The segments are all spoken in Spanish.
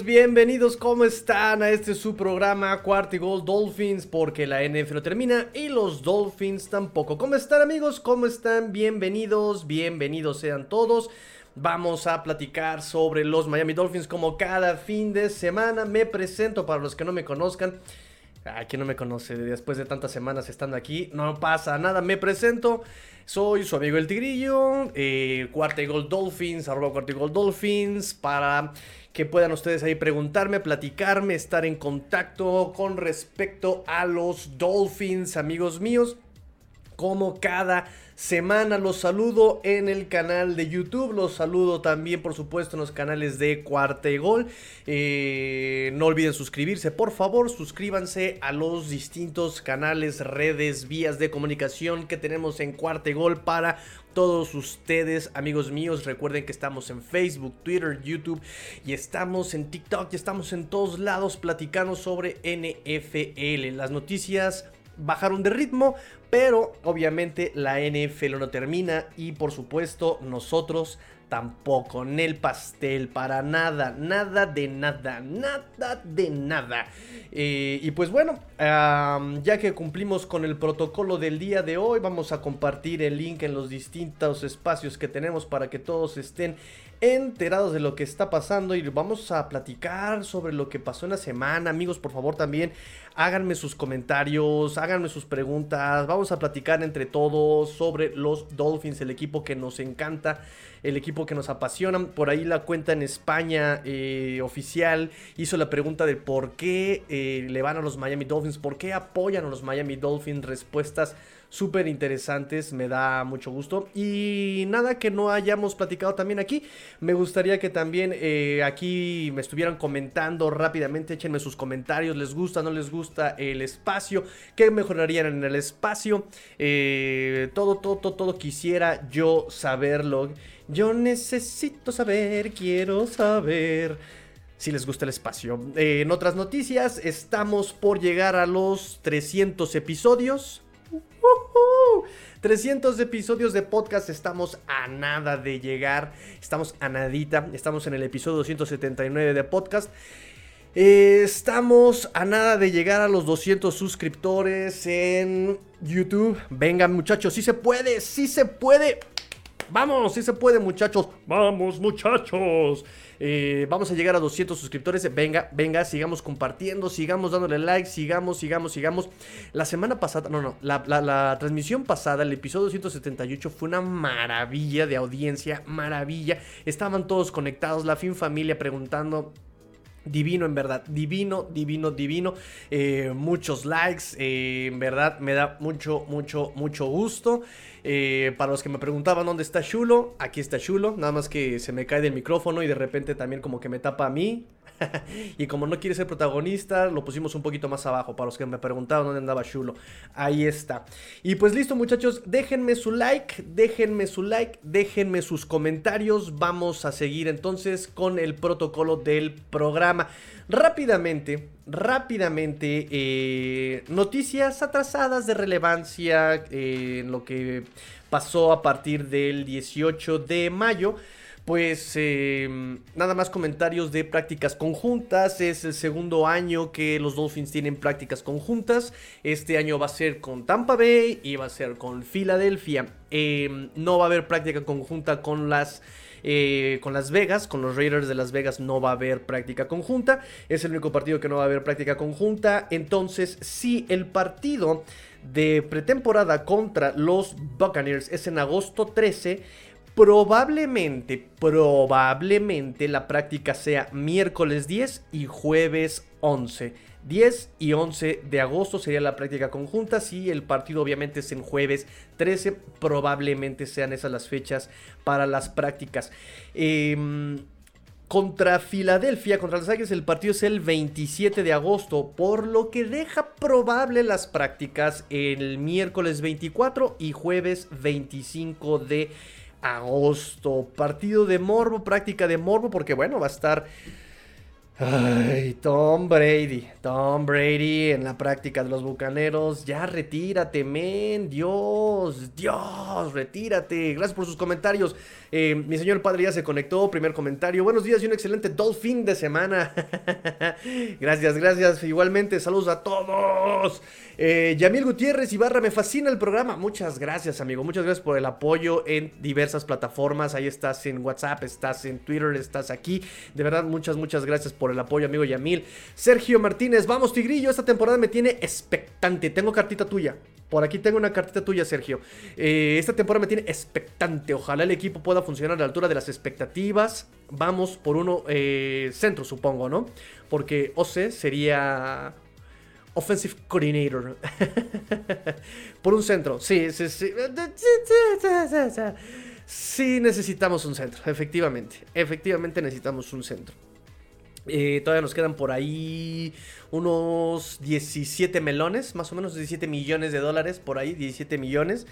Bienvenidos, ¿cómo están a este su programa Cuarto Gol Dolphins? Porque la NFL no termina y los Dolphins tampoco. ¿Cómo están amigos? ¿Cómo están? Bienvenidos, bienvenidos sean todos. Vamos a platicar sobre los Miami Dolphins como cada fin de semana. Me presento para los que no me conozcan. Ay, ¿quién no me conoce? Después de tantas semanas estando aquí, no pasa nada. Me presento. Soy su amigo el Tigrillo, eh, y Gol Dolphins, arroba Cuarta y Gol Dolphins, para que puedan ustedes ahí preguntarme, platicarme, estar en contacto con respecto a los Dolphins, amigos míos. Como cada semana los saludo en el canal de YouTube, los saludo también por supuesto en los canales de Cuarta y Gol. Eh, no olviden suscribirse, por favor, suscríbanse a los distintos canales, redes, vías de comunicación que tenemos en Cuarta y Gol para todos ustedes, amigos míos. Recuerden que estamos en Facebook, Twitter, YouTube y estamos en TikTok y estamos en todos lados platicando sobre NFL, las noticias bajaron de ritmo, pero obviamente la NFL no termina y por supuesto nosotros tampoco, en el pastel, para nada, nada de nada, nada de nada. Eh, y pues bueno, ya que cumplimos con el protocolo del día de hoy, vamos a compartir el link en los distintos espacios que tenemos para que todos estén enterados de lo que está pasando y vamos a platicar sobre lo que pasó en la semana. Amigos, por favor también háganme sus comentarios, háganme sus preguntas. Vamos a platicar entre todos sobre los Dolphins, el equipo que nos encanta, el equipo que nos apasiona. Por ahí la cuenta en España eh, oficial hizo la pregunta de por qué eh, le van a los Miami Dolphins, por qué apoyan a los Miami Dolphins. Respuestas súper interesantes, me da mucho gusto. Y nada que no hayamos platicado también aquí, me gustaría que también eh, aquí me estuvieran comentando rápidamente, échenme sus comentarios, les gusta, no les gusta el espacio, qué mejorarían en el espacio, eh, todo, todo, todo, todo quisiera yo saberlo. Yo necesito saber, quiero saber si les gusta el espacio. Eh, en otras noticias, estamos por llegar a los 300 episodios. 300 episodios de podcast, estamos a nada de llegar, estamos a nadita, estamos en el episodio 279 de podcast. Eh, estamos a nada de llegar a los 200 suscriptores en YouTube. Vengan muchachos, si se puede, si se puede. Vamos, si se puede muchachos. Vamos muchachos. Eh, vamos a llegar a 200 suscriptores. Venga, venga, sigamos compartiendo, sigamos dándole like, sigamos, sigamos, sigamos. La semana pasada, no, no, la, transmisión pasada, el episodio 178 fue una maravilla de audiencia, maravilla. Estaban todos conectados, la fin familia preguntando Divino, en verdad, divino, divino, divino. Eh, muchos likes, eh, en verdad me da mucho, mucho, mucho gusto. Eh, para los que me preguntaban dónde está Chulo, aquí está Chulo. Nada más que se me cae del micrófono y de repente también como que me tapa a mí. y como no quiere ser protagonista, lo pusimos un poquito más abajo. Para los que me preguntaban dónde andaba Chulo. Ahí está. Y pues listo, muchachos. Déjenme su like. Déjenme su like. Déjenme sus comentarios. Vamos a seguir entonces con el protocolo del programa. Rápidamente, rápidamente, eh, noticias atrasadas de relevancia eh, en lo que pasó a partir del 18 de mayo. Pues em, nada más comentarios de prácticas conjuntas. Es el segundo año que los Dolphins tienen prácticas conjuntas. Este año va a ser con Tampa Bay y va a ser con Filadelfia. Em, no va a haber práctica conjunta con las, eh, con Las Vegas. Con los Raiders de Las Vegas no va a haber práctica conjunta. Es el único partido que no va a haber práctica conjunta. Entonces, si el partido de pretemporada contra los Buccaneers es en agosto 13 Probablemente, probablemente la práctica sea miércoles 10 y jueves 11. 10 y 11 de agosto sería la práctica conjunta. Si el partido obviamente es en jueves 13, probablemente sean esas las fechas para las prácticas. Em, contra Filadelfia, contra los Águilas, el partido es el 27 de agosto, por lo que deja probable las prácticas el miércoles 24 y jueves 25 de agosto. Partido de morbo, práctica de morbo, porque bueno, va a estar Ay, Tom Brady, Tom Brady en la práctica de los bucaneros. Ya retírate, men. Dios, Dios, retírate. Gracias por sus comentarios. Eh, mi señor padre ya se conectó. Primer comentario. Buenos días y un excelente Dolphin de semana. gracias, gracias. Igualmente, saludos a todos. Eh, Yamil Gutiérrez Ibarra, me fascina el programa. Muchas gracias, amigo. Muchas gracias por el apoyo en diversas plataformas. Ahí estás en WhatsApp, estás en Twitter, estás aquí. De verdad, muchas, muchas gracias por el apoyo, amigo Yamil. Sergio Martínez, vamos, Tigrillo. Esta temporada me tiene expectante. Tengo cartita tuya. Por aquí tengo una cartita tuya, Sergio. Eh, esta temporada me tiene expectante. Ojalá el equipo pueda funcionar a la altura de las expectativas. Vamos por uno eh, centro, supongo, ¿no? Porque OC sería Offensive Coordinator. Por un centro. Sí, sí, sí. Sí necesitamos un centro, efectivamente. Efectivamente necesitamos un centro. Eh, todavía nos quedan por ahí unos 17 melones, más o menos 17 millones de dólares, por ahí, 17 millones.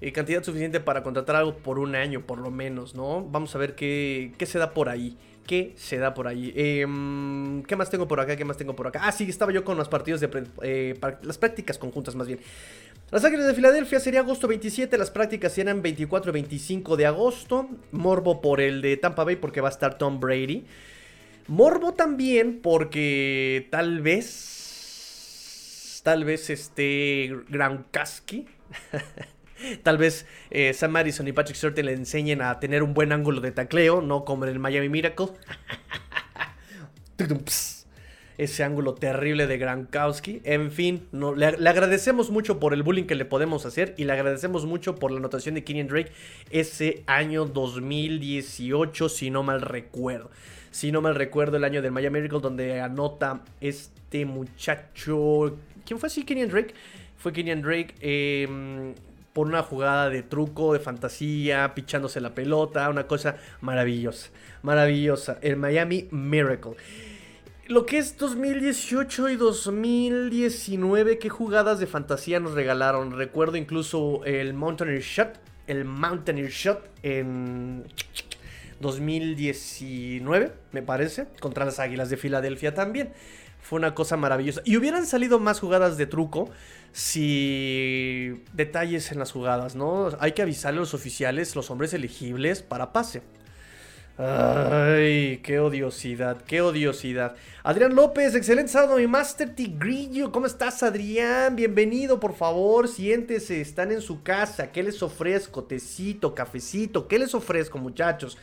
Eh, cantidad suficiente para contratar algo por un año, por lo menos, ¿no? Vamos a ver qué, qué se da por ahí qué se da por ahí. Em, ¿Qué más tengo por acá? ¿Qué más tengo por acá? Ah, sí, estaba yo con los partidos de... Eh, las prácticas conjuntas más bien. Las Águilas de Filadelfia sería agosto 27, las prácticas serán 24 y 25 de agosto. Morbo por el de Tampa Bay porque va a estar Tom Brady. Morbo también porque tal vez... Tal vez este Gronkowski... Tal vez eh, Sam Madison y Patrick Surtain le enseñen a tener un buen ángulo de tacleo, no como en el Miami Miracle. Ese ángulo terrible de Gronkowski. En fin, no, le, agradecemos mucho por el bullying que le podemos hacer y le agradecemos mucho por la anotación de Kenyon Drake ese año 2018, si no mal recuerdo. Si no mal recuerdo, el año del Miami Miracle donde anota este muchacho. ¿Quién fue así? Kenyon Drake. Fue Kenyon Drake. Eh, por una jugada de truco, de fantasía, pichándose la pelota, una cosa maravillosa, maravillosa. El Miami Miracle. Lo que es 2018 y 2019, qué jugadas de fantasía nos regalaron. Recuerdo incluso el Mountaineer Shot, el Mountaineer Shot en 2019, me parece, contra las Águilas de Filadelfia también. Fue una cosa maravillosa. Y hubieran salido más jugadas de truco si detalles en las jugadas, ¿no? Hay que avisarle a los oficiales, los hombres elegibles para pase. Ay, qué odiosidad, qué odiosidad. Adrián López, excelente sábado, mi Master Tigrillo. ¿Cómo estás, Adrián? Bienvenido, por favor, siéntese, están en su casa. ¿Qué les ofrezco? Tecito, cafecito, ¿qué les ofrezco, muchachos?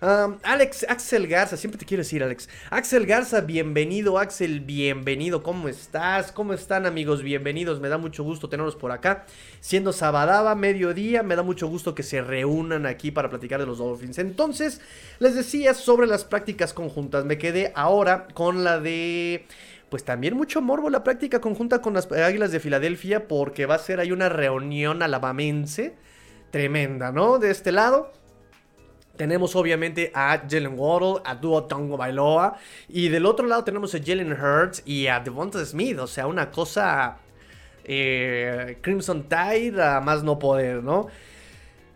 Alex, Axel Garza, siempre te quiero decir, Alex. Axel Garza, bienvenido, Axel, bienvenido. ¿Cómo estás? ¿Cómo están, amigos? Bienvenidos. Me da mucho gusto tenerlos por acá. Siendo sabadaba, mediodía, me da mucho gusto que se reúnan aquí para platicar de los Dolphins. Entonces, les decía sobre las prácticas conjuntas. Me quedé ahora con la de pues también mucho morbo la práctica conjunta con las Águilas de Filadelfia porque va a ser ahí una reunión alabamense tremenda, ¿no? De este lado tenemos obviamente a Jalen Waddle, a Duo Tongo Bailoa. Y del otro lado tenemos a Jalen Hurts y a Devonta Smith. O sea, una cosa. Eh, Crimson Tide a más no poder, ¿no?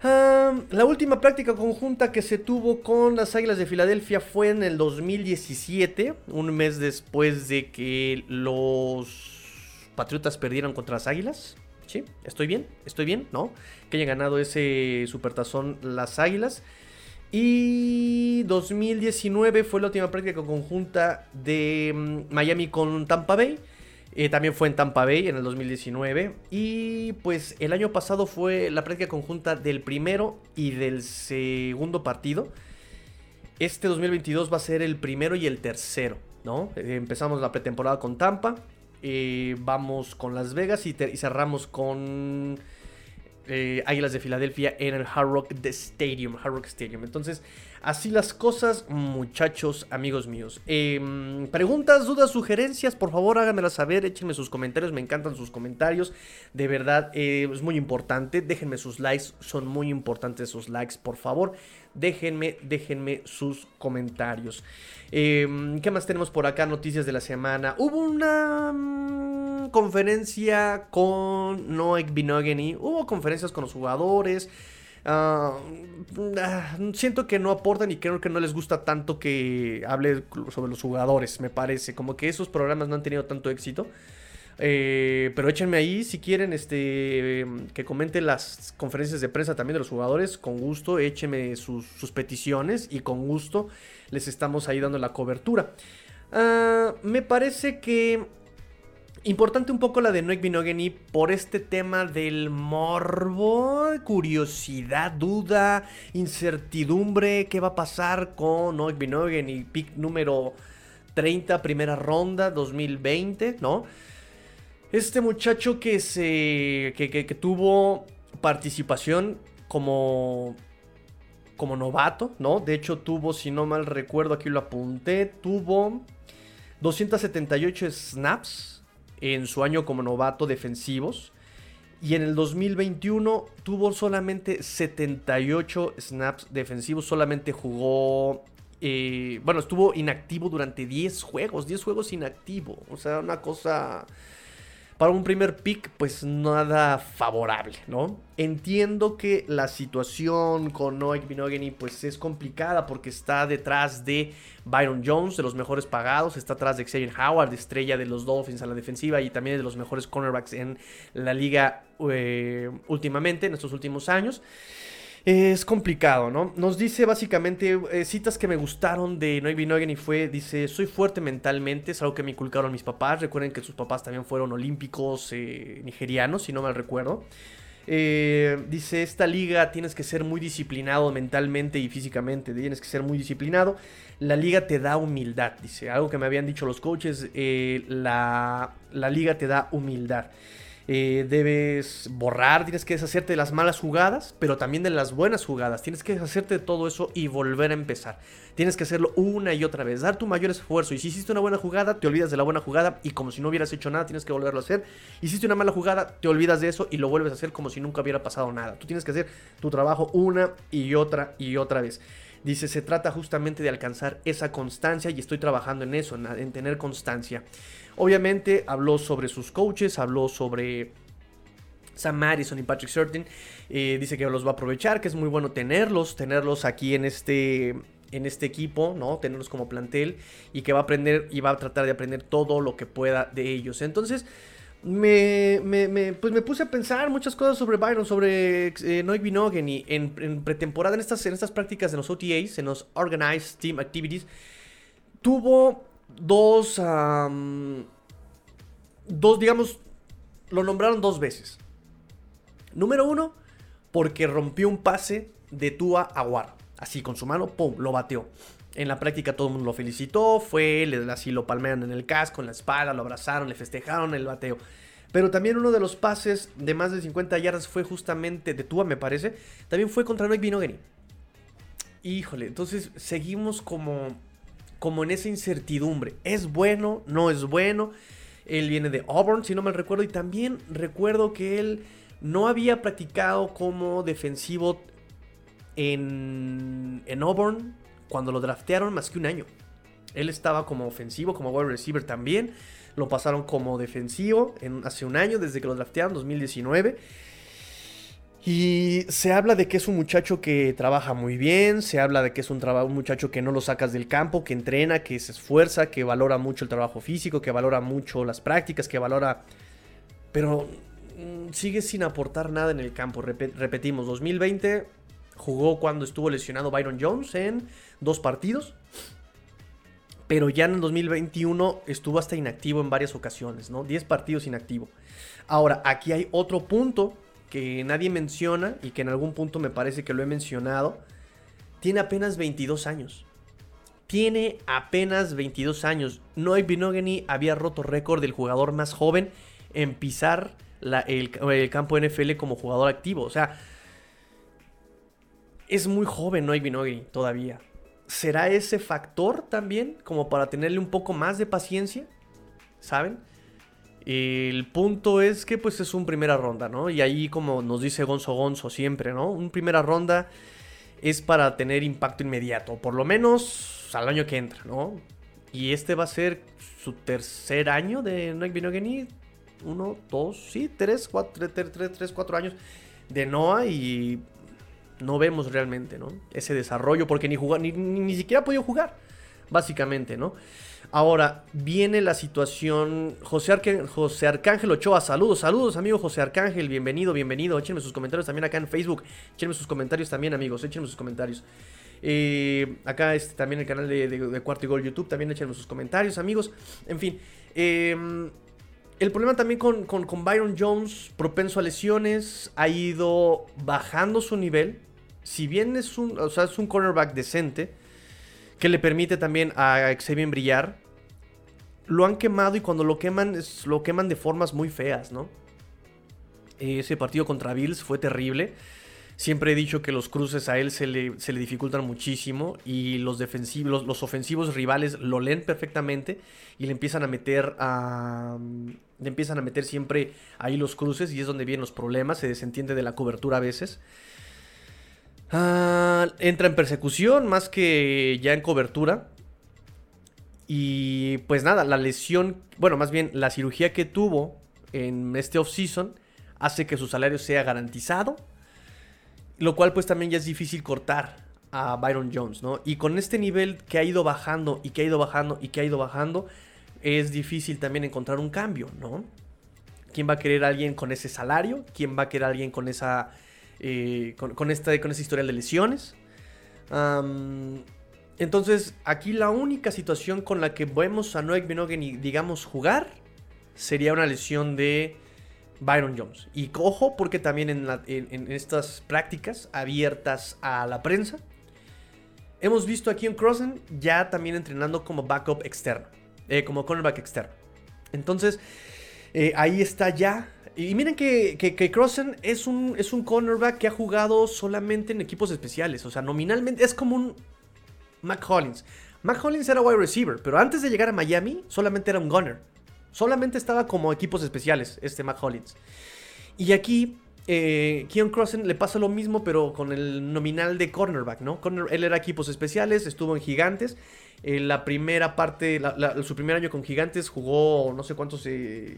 la última práctica conjunta que se tuvo con las Águilas de Filadelfia fue en el 2017, un mes después de que los Patriotas perdieron contra las Águilas. ¿Sí? ¿Estoy bien? ¿Estoy bien? ¿No? Que hayan ganado ese supertazón las Águilas. Y 2019 fue la última práctica conjunta de mm, Miami con Tampa Bay. Eh, también fue en Tampa Bay en el 2019. Y pues el año pasado fue la práctica conjunta del primero y del segundo partido. Este 2022 va a ser el primero y el tercero, ¿no? Eh, empezamos la pretemporada con Tampa. Eh, vamos con Las Vegas y cerramos con eh, Águilas de Filadelfia en el Hard Rock Stadium. Hard Rock Stadium. Entonces, así las cosas, muchachos, amigos míos. Em, preguntas, dudas, sugerencias, por favor háganmelas saber, échenme sus comentarios, me encantan sus comentarios. De verdad, eh, es muy importante. Déjenme sus likes, son muy importantes sus likes, por favor. Déjenme, déjenme sus comentarios. Em, ¿Qué más tenemos por acá? Noticias de la semana. Hubo una mm, conferencia con Noek Binogany. Hubo conferencias con los jugadores. ah, ah, siento que no aportan y creo que no les gusta tanto que hable sobre los jugadores, me parece. Como que esos programas no han tenido tanto éxito. Eh, pero échenme ahí si quieren este, que comenten las conferencias de prensa también de los jugadores. Con gusto, échenme sus, peticiones y con gusto les estamos ahí dando la cobertura. Ah, me parece que importante un poco la de Noik Binogany por este tema del morbo, curiosidad, duda, incertidumbre. ¿Qué va a pasar con Noik Binogany? Pick número 30, primera ronda, 2020, ¿no? Este muchacho que se. que, tuvo participación como. como novato, ¿no? De hecho, tuvo, si no mal recuerdo, aquí lo apunté, tuvo 278 snaps en su año como novato defensivos. Y en el 2021 tuvo solamente 78 snaps defensivos. Solamente jugó. Eh, bueno, estuvo inactivo durante 10 juegos. 10 juegos inactivo. O sea, una cosa para un primer pick, pues nada favorable, ¿no? Entiendo que la situación con Noek Binogany pues es complicada porque está detrás de Byron Jones, de los mejores pagados, está atrás de Xavier Howard, estrella de los Dolphins a la defensiva y también de los mejores cornerbacks en la liga eh, últimamente, en estos últimos años es complicado, ¿no? Nos dice básicamente eh, citas que me gustaron de Noy Binogen y fue, dice, soy fuerte mentalmente, es algo que me inculcaron mis papás, recuerden que sus papás también fueron olímpicos eh, nigerianos, si no mal recuerdo. Eh, dice, esta liga tienes que ser muy disciplinado mentalmente y físicamente, tienes que ser muy disciplinado. La liga te da humildad, dice, algo que me habían dicho los coaches, la, la liga te da humildad. Eh, debes borrar, tienes que deshacerte de las malas jugadas, pero también de las buenas jugadas. Tienes que deshacerte de todo eso y volver a empezar. Tienes que hacerlo una y otra vez, dar tu mayor esfuerzo. Y si hiciste una buena jugada, te olvidas de la buena jugada y como si no hubieras hecho nada, tienes que volverlo a hacer. Hiciste una mala jugada, te olvidas de eso y lo vuelves a hacer como si nunca hubiera pasado nada. Tú tienes que hacer tu trabajo una y otra y otra vez. Dice, se trata justamente de alcanzar esa constancia y estoy trabajando en eso, en tener constancia. Obviamente habló sobre sus coaches, habló sobre Sam Madison y Patrick Surtain. Eh, dice que los va a aprovechar, que es muy bueno tenerlos, tenerlos aquí en este, en este equipo, ¿no? Tenerlos como plantel y que va a aprender y va a tratar de aprender todo lo que pueda de ellos. Entonces, me, pues me puse a pensar muchas cosas sobre Byron, sobre eh, Binogen y en, pretemporada, en estas, en estas prácticas de los OTAs, en los Organized Team Activities, tuvo dos, dos, digamos, lo nombraron dos veces. Número uno, porque rompió un pase de Tua a Así, con su mano, ¡pum!, lo bateó. En la práctica todo el mundo lo felicitó, fue, le, así lo palmean en el casco, en la espalda, lo abrazaron, le festejaron el bateo. Pero también uno de los pases de más de 50 yardas fue justamente de Tua, me parece. También fue contra Noik Binogany. Híjole, entonces seguimos como como en esa incertidumbre. ¿Es bueno? ¿No es bueno? Él viene de Auburn, si no me recuerdo, y también recuerdo que él no había practicado como defensivo en, en Auburn cuando lo draftearon más que un año. Él estaba como ofensivo, como wide receiver también. Lo pasaron como defensivo en, hace un año, desde que lo draftearon, 2019. Y se habla de que es un muchacho que trabaja muy bien, se habla de que es un, un, muchacho que no lo sacas del campo, que entrena, que se esfuerza, que valora mucho el trabajo físico, que valora mucho las prácticas, que valora... Pero mm, sigue sin aportar nada en el campo. repetimos, 2020 jugó cuando estuvo lesionado Byron Jones en dos partidos. Pero ya en el 2021 estuvo hasta inactivo en varias ocasiones, ¿no? 10 partidos inactivo. Ahora, aquí hay otro punto que nadie menciona y que en algún punto me parece que lo he mencionado, tiene apenas 22 años. Tiene apenas 22 años. Noy Binogany había roto récord del jugador más joven en pisar el, campo NFL como jugador activo. O sea, es muy joven Noy Binogany todavía. ¿Será ese factor también como para tenerle un poco más de paciencia? ¿Saben? El punto es que pues es un primera ronda, ¿no? Y ahí como nos dice Gonzo Gonzo siempre, ¿no? Un primera ronda es para tener impacto inmediato, por lo menos al año que entra, ¿no? Y este va a ser su tercer año de Noah Binogany. Uno, dos, sí, tres, cuatro, tres, tres, tres, cuatro años de Noah y No vemos realmente, ¿no? Ese desarrollo, porque ni, jugar, ni, siquiera ha podido jugar, básicamente, ¿no? Ahora, viene la situación. José, Arcángel Ochoa, saludos, saludos, amigo José Arcángel, bienvenido, bienvenido. Échenme sus comentarios también acá en Facebook. Échenme sus comentarios también, amigos, échenme sus comentarios. Eh, acá este, también el canal de, Cuarto y Gol YouTube, también échenme sus comentarios, amigos. En fin, em, el problema también con, Byron Jones, propenso a lesiones, ha ido bajando su nivel. Si bien es un, o sea, es un cornerback decente, que le permite también a Xavier brillar, lo han quemado y cuando lo queman, lo queman de formas muy feas, ¿no? Ese partido contra Bills fue terrible. Siempre he dicho que los cruces a él se le, dificultan muchísimo y los, defensivos, los, ofensivos rivales lo leen perfectamente y le empiezan a meter a, le empiezan a meter siempre ahí los cruces y es donde vienen los problemas, se desentiende de la cobertura a veces. Ah, entra en persecución más que ya en cobertura. Y pues nada, la lesión, bueno, más bien la cirugía que tuvo en este offseason hace que su salario sea garantizado lo cual pues también ya es difícil cortar a Byron Jones, ¿no? Y con este nivel que ha ido bajando y que ha ido bajando y que ha ido bajando, es difícil también encontrar un cambio, ¿no? ¿Quién va a querer a alguien con ese salario? ¿Quién va a querer alguien con esa, eh, con, esta, con esa historial de lesiones? entonces, aquí la única situación con la que vemos a Noek Benogen, digamos, jugar sería una lesión de Byron Jones. Y cojo porque también en, estas prácticas abiertas a la prensa, hemos visto aquí en Crossen ya también entrenando como backup externo, eh, como cornerback externo. Entonces, eh, ahí está ya. Y miren que, que, Crossen es un, es un cornerback que ha jugado solamente en equipos especiales. O sea, nominalmente es como un Mac Hollins. Mac Hollins era wide receiver, pero antes de llegar a Miami solamente era un gunner. Solamente estaba como equipos especiales, este Mac Hollins. Y aquí, eh, Keon Crossen le pasa lo mismo, pero con el nominal de cornerback, ¿no? él era equipos especiales, estuvo en Gigantes. En la primera parte, su primer año con Gigantes jugó no sé cuántos. Eh,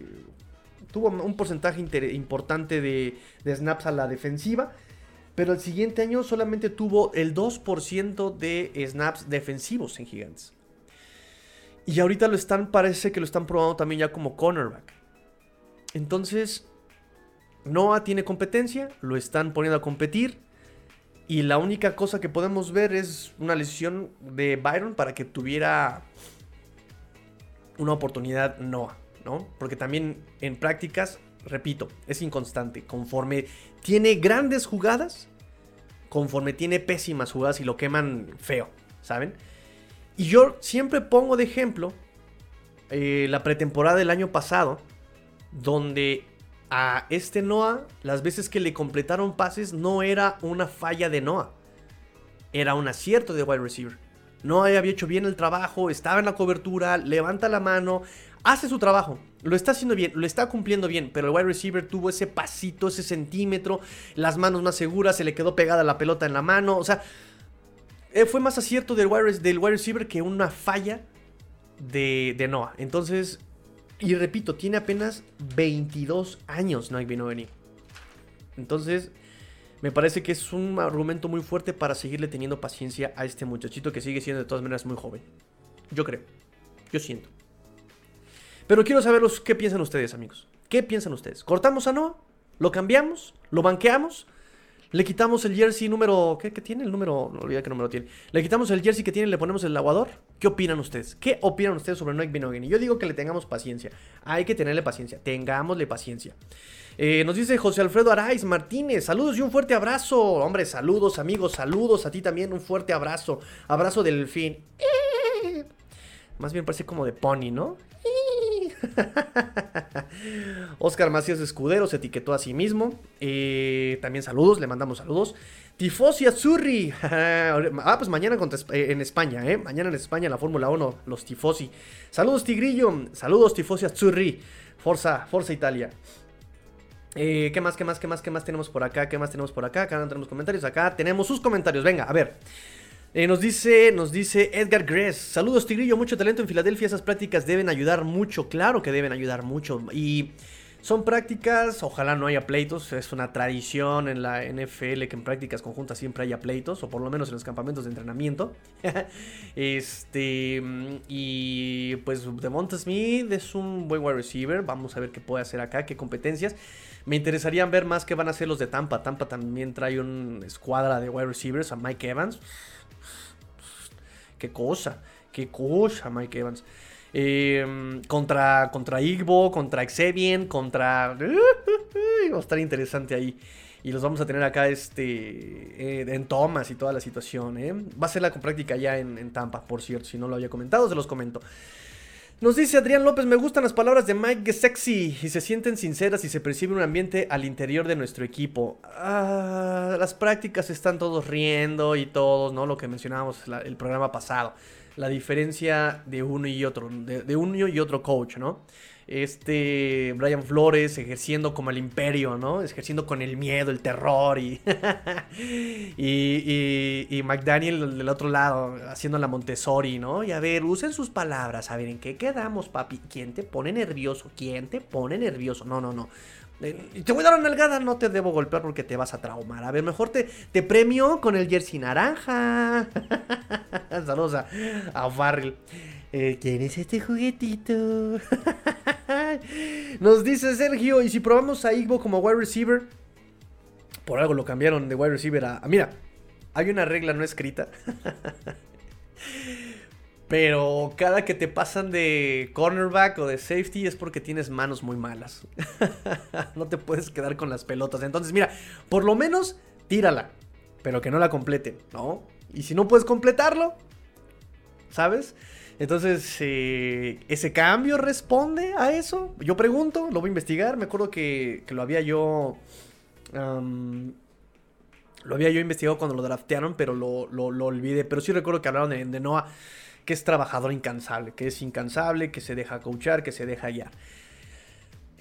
tuvo un porcentaje importante de, snaps a la defensiva. Pero el siguiente año solamente tuvo el 2% de snaps defensivos en Gigantes. Y ahorita lo están, parece que lo están probando también ya como cornerback. Entonces, Noah tiene competencia, lo están poniendo a competir. Y la única cosa que podemos ver es una lesión de Byron para que tuviera una oportunidad Noah, ¿no? Porque también en prácticas, repito, es inconstante. Conforme tiene grandes jugadas, conforme tiene pésimas jugadas y lo queman feo, ¿saben? Y yo siempre pongo de ejemplo eh, la pretemporada del año pasado, donde a este Noah, las veces que le completaron pases, no era una falla de Noah, era un acierto de wide receiver. Noah había hecho bien el trabajo, estaba en la cobertura, levanta la mano, hace su trabajo, lo está haciendo bien, lo está cumpliendo bien, pero el wide receiver tuvo ese pasito, ese centímetro, las manos más seguras, se le quedó pegada la pelota en la mano, o sea, eh, fue más acierto del wide, del receiver que una falla de, Noah. Entonces, y repito, tiene apenas 22 años Noah venir. Entonces, me parece que es un argumento muy fuerte para seguirle teniendo paciencia a este muchachito que sigue siendo de todas maneras muy joven. Yo creo. Yo siento. Pero quiero saber qué piensan ustedes, amigos. ¿Qué piensan ustedes? ¿Cortamos a Noah? ¿Lo cambiamos? ¿Lo banqueamos? Le quitamos el jersey número. ¿Qué, tiene? El número. No olvidé qué número tiene. Le quitamos el jersey que tiene y le ponemos el aguador. ¿Qué opinan ustedes? ¿Qué opinan ustedes sobre Noik Binogen? Yo digo que le tengamos paciencia. Hay que tenerle paciencia. Tengámosle paciencia. Eh, nos dice José Alfredo Araiz Martínez. Saludos y un fuerte abrazo. Hombre, saludos, amigos. Saludos a ti también. Un fuerte abrazo. Abrazo del fin. Más bien parece como de pony, ¿no? Oscar Macías Escudero se etiquetó a sí mismo. Eh, también saludos, le mandamos saludos. Tifosi Azzurri. ah, pues mañana eh, en España, ¿eh? Mañana en España la Fórmula 1, los Tifosi. Saludos, Tigrillo. Saludos, Tifosi Azzurri. Forza, Forza Italia. Eh, ¿Qué más, qué más, qué más, qué más tenemos por acá? ¿Qué más tenemos por acá? Acá no tenemos comentarios. Acá tenemos sus comentarios. Venga, a ver. Eh, nos dice, nos dice Edgar Gress. Saludos, Tigrillo. Mucho talento en Filadelfia. Esas prácticas deben ayudar mucho. Claro que deben ayudar mucho. Y Son prácticas, ojalá no haya pleitos, es una tradición en la NFL que en prácticas conjuntas siempre haya pleitos, o por lo menos en los campamentos de entrenamiento. este, y pues Devonta Smith es un buen wide receiver, vamos a ver qué puede hacer acá, qué competencias. Me interesaría ver más qué van a hacer los de Tampa. Tampa también trae una escuadra de wide receivers a Mike Evans. Qué cosa, qué cosa, Mike Evans. Em, contra, contra Igbo, contra Exebien, contra... va a estar interesante ahí. Y los vamos a tener acá este, eh, en Thomas y toda la situación. ¿eh? Va a ser la práctica ya en, Tampa, por cierto. Si no lo había comentado, se los comento. Nos dice Adrián López, me gustan las palabras de Mike Sexy y se sienten sinceras y se percibe un ambiente al interior de nuestro equipo. Ah, las prácticas están todos riendo y todos, ¿no? Lo que mencionábamos el programa pasado la diferencia de uno y otro, de, uno y otro coach, ¿no? Este Brian Flores ejerciendo como el imperio, ¿no? Ejerciendo con el miedo, el terror y, y, y, McDaniel del otro lado haciendo la Montessori, ¿no? Y a ver, usen sus palabras, a ver, ¿en qué quedamos, papi? ¿Quién te pone nervioso? ¿Quién te pone nervioso? No, no, no. Eh, te voy a dar una nalgada, no te debo golpear porque te vas a traumar. A ver, mejor te, te premio con el jersey naranja. Saludos a, a Farrell. Eh, ¿Quién es este juguetito? Nos dice Sergio, ¿y si probamos a Igbo como wide receiver? Por algo lo cambiaron de wide receiver a... Mira, hay una regla no escrita. Pero cada que te pasan de cornerback o de safety es porque tienes manos muy malas. no te puedes quedar con las pelotas. Entonces, mira, por lo menos tírala, pero que no la complete, ¿no? Y si no puedes completarlo, ¿sabes? Entonces, eh, ¿ese cambio responde a eso? Yo pregunto, lo voy a investigar. Me acuerdo que, lo había yo. lo había yo investigado cuando lo draftearon, pero lo, olvidé. Pero sí recuerdo que hablaron de, de Noah que es trabajador incansable, que es incansable, que se deja coachar, que se deja guiar.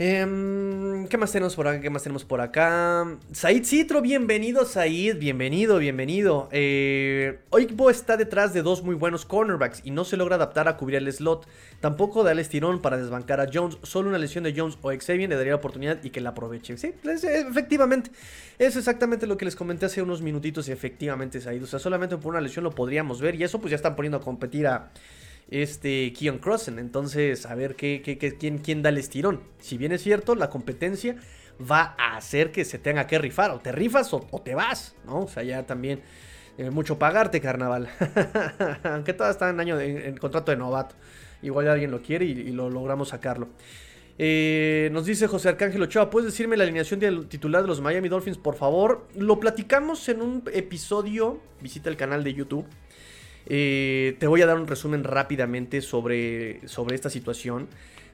Em, ¿Qué más tenemos por acá? ¿Qué más tenemos por acá? Said Citro, bienvenido Said, bienvenido, bienvenido. Eh, Oikbo está detrás de dos muy buenos cornerbacks y no se logra adaptar a cubrir el slot. Tampoco da el estirón para desbancar a Jones. Solo una lesión de Jones o Xavier le daría la oportunidad y que la aproveche. Sí, efectivamente. Es exactamente lo que les comenté hace unos minutitos y efectivamente Said. O sea, solamente por una lesión lo podríamos ver y eso pues ya están poniendo a competir a este Keon Crossen. Entonces, a ver qué, quién, quién da el estirón. Si bien es cierto, la competencia va a hacer que se tenga que rifar. O te rifas o, te vas, ¿no? O sea, ya también eh, mucho pagarte, carnaval. Aunque todavía está en año en, contrato de novato. Igual alguien lo quiere y, lo logramos sacarlo. Eh, nos dice José Arcángel Ochoa, ¿puedes decirme la alineación del titular de los Miami Dolphins, por favor? Lo platicamos en un episodio, visita el canal de YouTube. Eh, te voy a dar un resumen rápidamente sobre, sobre esta situación.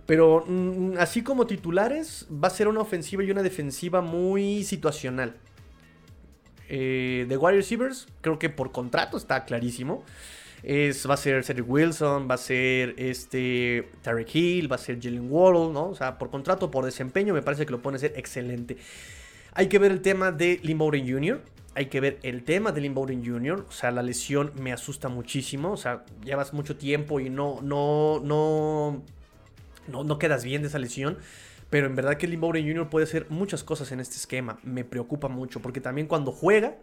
Pero mm, así como titulares, va a ser una ofensiva y una defensiva muy situacional. Eh, de wide receivers, creo que por contrato está clarísimo. Es, va a ser Cedric Wilson, va a ser este Tarek Hill, va a ser Jalen Waddle, ¿no? O sea, por contrato, por desempeño, me parece que lo pone a ser excelente. Hay que ver el tema de Lim Jr hay que ver el tema del Bowden Jr. O sea, la lesión me asusta muchísimo. O sea, llevas mucho tiempo y no, no, no, no, quedas bien de esa lesión. Pero en verdad que el Bowden Jr. puede hacer muchas cosas en este esquema. Me preocupa mucho porque también cuando juega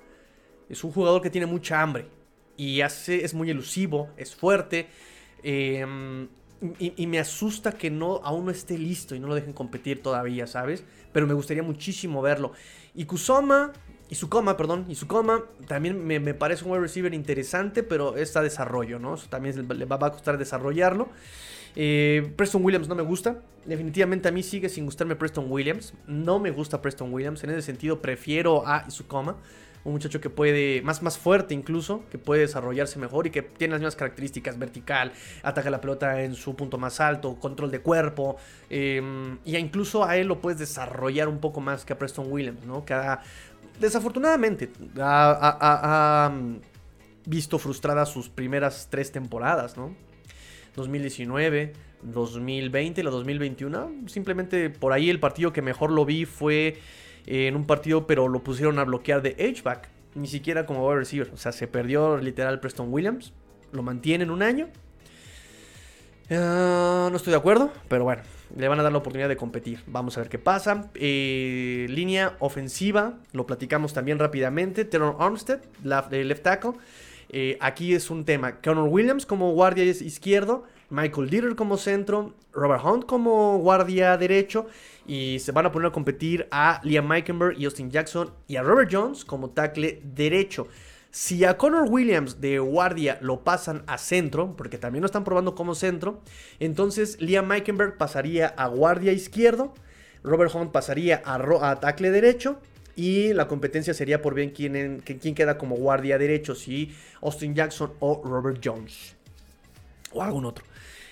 es un jugador que tiene mucha hambre. Y hace, es muy elusivo, es fuerte. Em, y, me asusta que no, aún no esté listo y no lo dejen competir todavía, ¿sabes? Pero me gustaría muchísimo verlo. Y Kusoma, y su coma, perdón, y su coma también me, parece un wide receiver interesante, pero está desarrollo, ¿no? también le va, a costar desarrollarlo. Eh, Preston Williams no me gusta. Definitivamente a mí sigue sin gustarme Preston Williams. No me gusta Preston Williams. En ese sentido prefiero a Isukoma. Un muchacho que puede, más, más fuerte incluso, que puede desarrollarse mejor y que tiene las mismas características, vertical, ataca la pelota en su punto más alto, control de cuerpo. Eh, y incluso a él lo puedes desarrollar un poco más que a Preston Williams, ¿no? Que desafortunadamente ha, mm, visto frustradas sus primeras tres temporadas, ¿no? 2019, 2020 y la 2021. Simplemente por ahí el partido que mejor lo vi fue en un partido, pero lo pusieron a bloquear de H-back. Ni siquiera como wide receiver. O sea, se perdió literal Preston Williams. Lo mantienen un año. Ah, no estoy de acuerdo, pero bueno, le van a dar la oportunidad de competir. Vamos a ver qué pasa. Eh, línea ofensiva, lo platicamos también rápidamente. Teron Armstead, la, left tackle. Eh, aquí es un tema. Connor Williams como guardia izquierdo. Michael Dieter como centro. Robert Hunt como guardia derecho. Y se van a poner a competir a Liam Meikenberg y Austin Jackson. Y a Robert Jones como tackle derecho. Si a Connor Williams de guardia lo pasan a centro, porque también lo están probando como centro, entonces Liam Meikenberg pasaría a guardia izquierdo, Robert Hunt pasaría a, a tackle derecho y la competencia sería por bien quién, quién queda como guardia derecho, si Austin Jackson o Robert Jones o algún otro.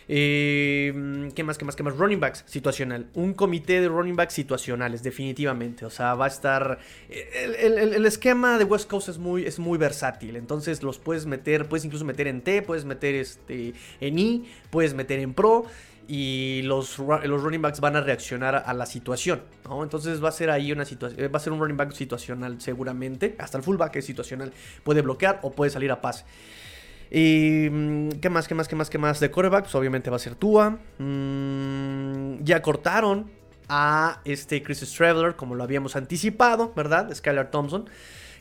Eh, ¿Qué más? ¿Qué más? ¿Qué más? Running backs situacional. Un comité de running backs situacionales, definitivamente. O sea, va a estar. El, esquema de West Coast es muy, es muy versátil. Entonces los puedes meter, puedes incluso meter en T, puedes meter este, en I, puedes meter en Pro. Y los, los running backs van a reaccionar a la situación. Entonces va a ser ahí una situación. Va a ser un running back situacional, seguramente. Hasta el fullback es situacional. Puede bloquear o puede salir a pase. Y mm, qué más, qué más, qué más, qué más de coreback, pues obviamente va a ser Tua. Mm, ya cortaron a este Chris Straveler, como lo habíamos anticipado, ¿verdad? Skylar Thompson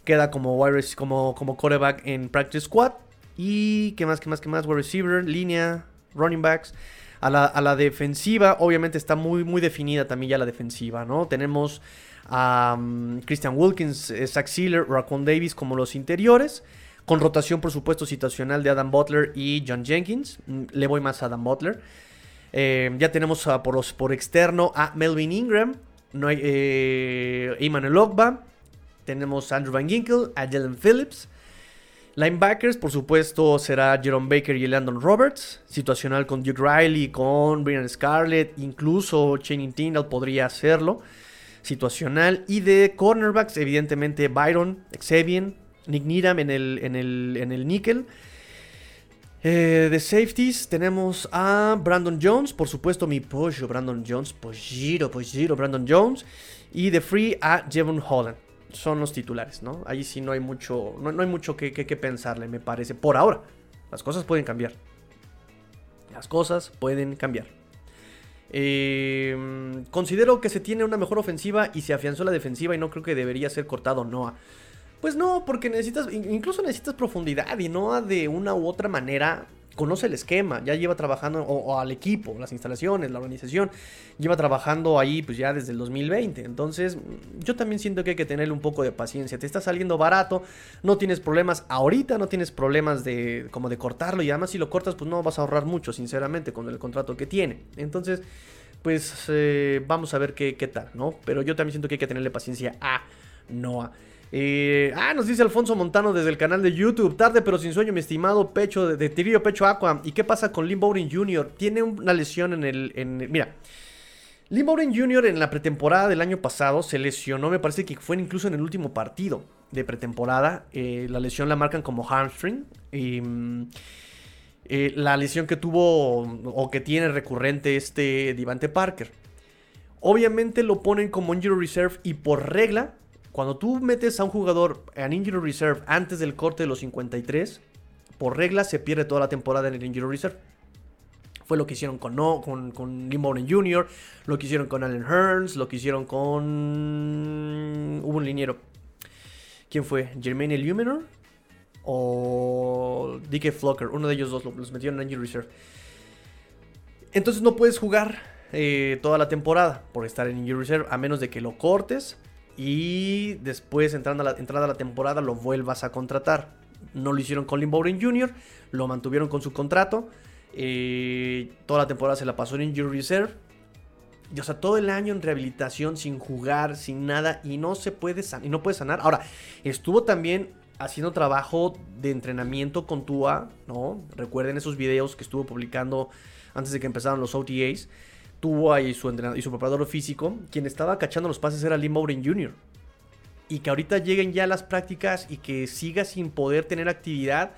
queda como como, como coreback en practice squad. Y qué más, qué más, qué más, wide receiver, línea, running backs. A la, defensiva, obviamente está muy, muy definida también ya la defensiva, ¿no? Tenemos a mm, Christian Wilkins, Zach Sealer, Raquan Davis como los interiores. Con rotación, por supuesto, situacional de Adam Butler y John Jenkins. Mm, le voy más a Adam Butler. Eh, ya tenemos por, por, externo a Melvin Ingram, no hay, eh, Emmanuel Ogba. Tenemos a Andrew Van Ginkel, a Jalen Phillips. Linebackers, por supuesto, será Jerome Baker y Landon Roberts. Situacional con Duke Riley, con Brian Scarlett, incluso Channing Tindall podría hacerlo. Situacional. Y de cornerbacks, evidentemente Byron, Xavier, Nick Needham en el, en el, en el níquel. Eh, de safeties tenemos a Brandon Jones, por supuesto mi pollo Brandon Jones, Brandon Jones. Y de free a Jevon Holland. Son los titulares, ¿no? Ahí sí no hay mucho, no, hay mucho que, pensarle, me parece. Por ahora, las cosas pueden cambiar. Las cosas pueden cambiar. Eh, considero que se tiene una mejor ofensiva y se afianzó la defensiva y no creo que debería ser cortado Noah. Pues no, porque necesitas, incluso necesitas profundidad y no de una u otra manera conoce el esquema, ya lleva trabajando, o, al equipo, las instalaciones, la organización, lleva trabajando ahí pues ya desde el 2020. Entonces, yo también siento que hay que tenerle un poco de paciencia. Te está saliendo barato, no tienes problemas ahorita, no tienes problemas de como de cortarlo y además si lo cortas pues no vas a ahorrar mucho, sinceramente, con el contrato que tiene. Entonces, pues eh, vamos a ver qué, qué tal, ¿no? Pero yo también siento que hay que tenerle paciencia a Noah. Eh, ah, nos dice Alfonso Montano desde el canal de YouTube. Tarde pero sin sueño, mi estimado pecho de, de Pecho Aqua. ¿Y qué pasa con Bowden Jr.? Tiene una lesión en el. En, mira, Bowden Jr. en la pretemporada del año pasado se lesionó. Me parece que fue incluso en el último partido de pretemporada. Eh, la lesión la marcan como hamstring. Y. Mm, eh, la lesión que tuvo o que tiene recurrente este Divante Parker. Obviamente lo ponen como injury reserve y por regla cuando tú metes a un jugador en Injury Reserve antes del corte de los 53, por regla se pierde toda la temporada en el Injury Reserve. Fue lo que hicieron con, no, con, con Jr., lo que hicieron con Allen Hearns, lo que hicieron con... Hubo un liniero. ¿Quién fue? ¿Jermaine Illuminor? ¿O DK Flocker? Uno de ellos dos los metieron en Injury Reserve. Entonces no puedes jugar eh, toda la temporada por estar en Injury Reserve a menos de que lo cortes y después, entrando a la, entrada a la temporada, lo vuelvas a contratar. No lo hicieron con Lynn Bowden Jr., lo mantuvieron con su contrato. Eh, toda la temporada se la pasó en Injury Reserve. Y, o sea, todo el año en rehabilitación, sin jugar, sin nada, y no se puede, y no puede sanar. Ahora, estuvo también haciendo trabajo de entrenamiento con Tua, ¿no? Recuerden esos videos que estuvo publicando antes de que empezaran los OTAs tuvo ahí su entrenador y su preparador físico, quien estaba cachando los pases era Lee Mourin Jr. Y que ahorita lleguen ya las prácticas y que siga sin poder tener actividad,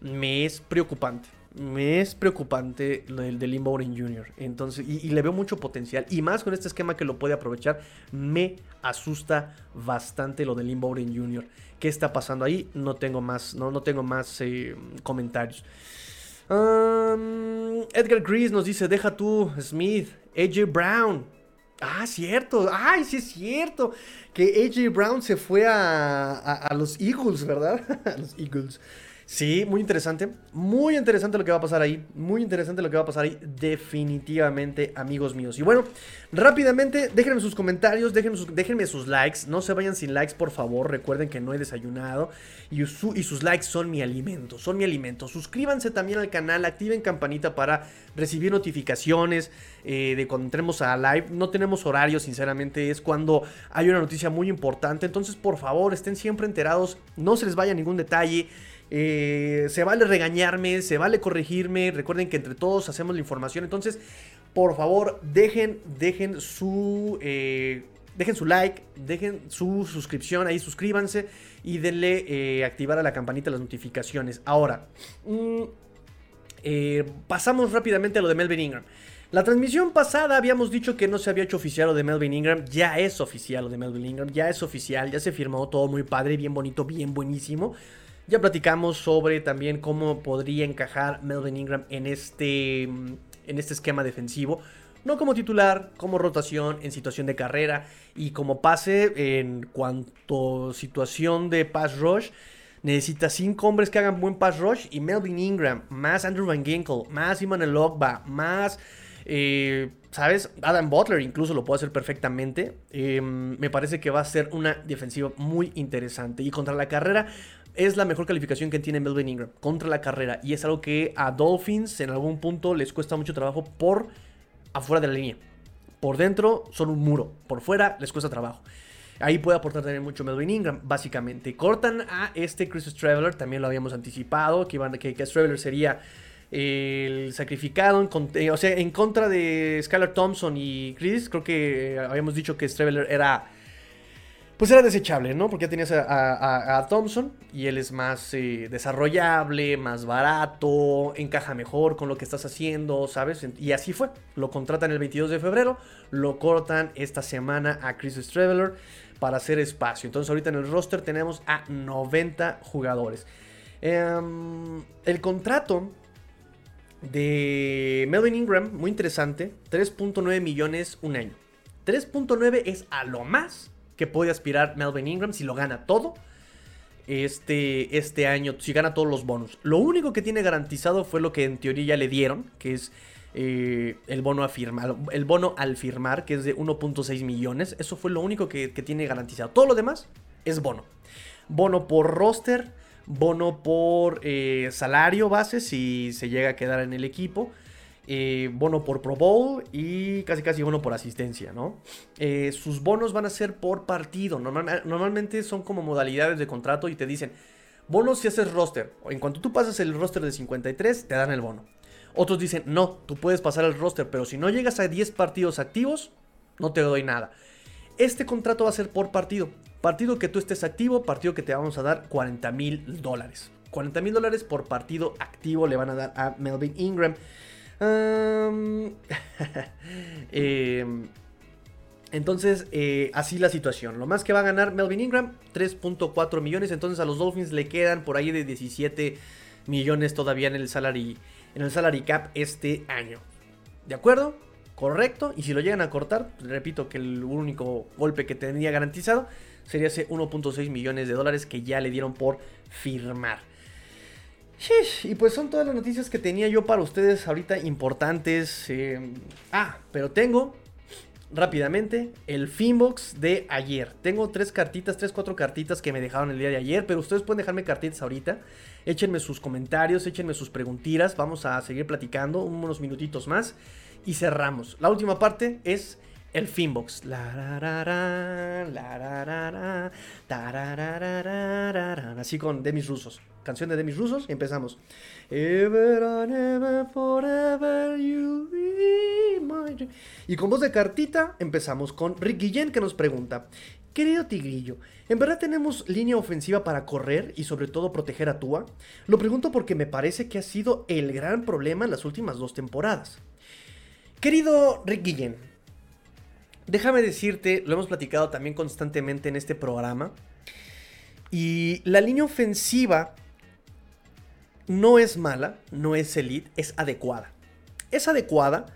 me es preocupante. Me es preocupante lo del de Lee Jr. Entonces, y, le veo mucho potencial. Y más con este esquema que lo puede aprovechar, me asusta bastante lo de Lee Mourin Jr. ¿Qué está pasando ahí? No tengo más, no, no tengo más eh, comentarios. Edgar Grease nos dice, deja tú, Smith, AJ Brown. Ah, cierto. Ay, sí es cierto. Que AJ Brown se fue a, a los Eagles, ¿verdad? a los Eagles. Sí, muy interesante. Muy interesante lo que va a pasar ahí. Muy interesante lo que va a pasar ahí. Definitivamente, amigos míos. Y bueno, rápidamente, déjenme sus comentarios, déjenme sus, likes. No se vayan sin likes, por favor. Recuerden que no he desayunado. Y, y sus likes son mi alimento. Son mi alimento. Suscríbanse también al canal. Activen campanita para recibir notificaciones eh, de cuando entremos a live. No tenemos horario, sinceramente. Es cuando hay una noticia muy importante. Entonces, por favor, estén siempre enterados. No se les vaya ningún detalle. Eh, se vale regañarme, se vale corregirme. Recuerden que entre todos hacemos la información. Entonces, por favor, dejen, dejen su. Eh, dejen su like, dejen su suscripción ahí, suscríbanse y denle eh, activar a la campanita las notificaciones. Ahora, mm, pasamos rápidamente a lo de Melvin Ingram. La transmisión pasada habíamos dicho que no se había hecho oficial lo de Melvin Ingram. Ya es oficial lo de Melvin Ingram. Ya es oficial. Ya se firmó todo muy padre, bien bonito, bien buenísimo. Ya platicamos sobre también cómo podría encajar Melvin Ingram en este, en este esquema defensivo. No como titular, como rotación en situación de carrera y como pase en cuanto situación de pass rush. Necesita cinco hombres que hagan buen pass rush y Melvin Ingram, más Andrew Van Ginkel, más Iman Elogba, más... Eh, ¿Sabes? Adam Butler incluso lo puede hacer perfectamente. Em, me parece que va a ser una defensiva muy interesante. Y contra la carrera es la mejor calificación que tiene Melvin Ingram contra la carrera. Y es algo que a Dolphins en algún punto les cuesta mucho trabajo por afuera de la línea. Por dentro son un muro, por fuera les cuesta trabajo. Ahí puede aportar también mucho Melvin Ingram, básicamente. Cortan a este Chris Straveller, también lo habíamos anticipado, que, que, que Straveller sería el sacrificado, en, eh, o sea, en contra de Skylar Thompson y Chris. Creo que habíamos dicho que Straveller era pues era desechable, ¿no? Porque ya tenías a, Thompson y él es más eh, desarrollable, más barato, encaja mejor con lo que estás haciendo, ¿sabes? Y así fue. Lo contratan el 22 de febrero, lo cortan esta semana a Chris Straveller para hacer espacio. Entonces ahorita en el roster tenemos a 90 jugadores. Em, el contrato de Melvin Ingram, muy interesante, 3.9 millones un año. 3.9 es a lo más que puede aspirar Melvin Ingram si lo gana todo este, este año, si gana todos los bonos. Lo único que tiene garantizado fue lo que en teoría ya le dieron, que es eh, el, bono a firmar, el bono al firmar, que es de 1.6 millones. Eso fue lo único que, tiene garantizado. Todo lo demás es bono. Bono por roster, bono por eh, salario base si se llega a quedar en el equipo. Eh, bono por Pro Bowl y casi casi bono por asistencia, ¿no? Eh, sus bonos van a ser por partido. normalmente son como modalidades de contrato y te dicen, bonos si haces roster. En cuanto tú pasas el roster de 53, te dan el bono. Otros dicen, no, tú puedes pasar el roster, pero si no llegas a 10 partidos activos, no te doy nada. Este contrato va a ser por partido. Partido que tú estés activo, partido que te vamos a dar 40 mil dólares. 40 mil dólares por partido activo le van a dar a Melvin Ingram. Em, entonces, eh, así la situación. Lo más que va a ganar Melvin Ingram, 3.4 millones. Entonces a los Dolphins le quedan por ahí de 17 millones todavía en el salary, en el salary cap este año. ¿De acuerdo? Correcto. Y si lo llegan a cortar, pues, repito que el único golpe que tendría garantizado sería ese 1.6 millones de dólares que ya le dieron por firmar y pues son todas las noticias que tenía yo para ustedes ahorita importantes. Eh, ah, pero tengo rápidamente el Finbox de ayer. Tengo tres cartitas, tres, cuatro cartitas que me dejaron el día de ayer, pero ustedes pueden dejarme cartitas ahorita. Échenme sus comentarios, échenme sus preguntitas. Vamos a seguir platicando unos minutitos más y cerramos. La última parte es el Finbox. Así con de mis rusos canción de Demis Rusos empezamos. Y con voz de cartita empezamos con Rick Guillén que nos pregunta, Querido Tigrillo, ¿en verdad tenemos línea ofensiva para correr y sobre todo proteger a Tua? Lo pregunto porque me parece que ha sido el gran problema en las últimas dos temporadas. Querido Rick Guillén, déjame decirte, lo hemos platicado también constantemente en este programa, y la línea ofensiva no es mala, no es elite, es adecuada. Es adecuada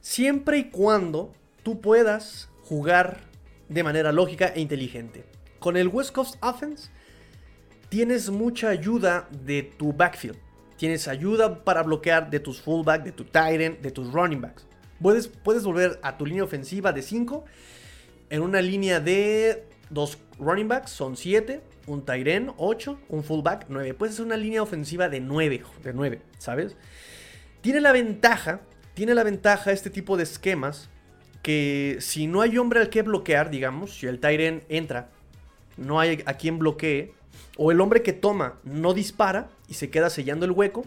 siempre y cuando tú puedas jugar de manera lógica e inteligente. Con el West Coast Offense tienes mucha ayuda de tu backfield. Tienes ayuda para bloquear de tus fullback, de tu tight end, de tus running backs. Puedes, puedes volver a tu línea ofensiva de 5 en una línea de dos running backs, son 7, un end 8, un fullback 9. Puedes hacer una línea ofensiva de 9, de 9, ¿sabes? Tiene la ventaja, tiene la ventaja este tipo de esquemas que si no hay hombre al que bloquear, digamos, si el end entra, no hay a quien bloquee, o el hombre que toma no dispara y se queda sellando el hueco,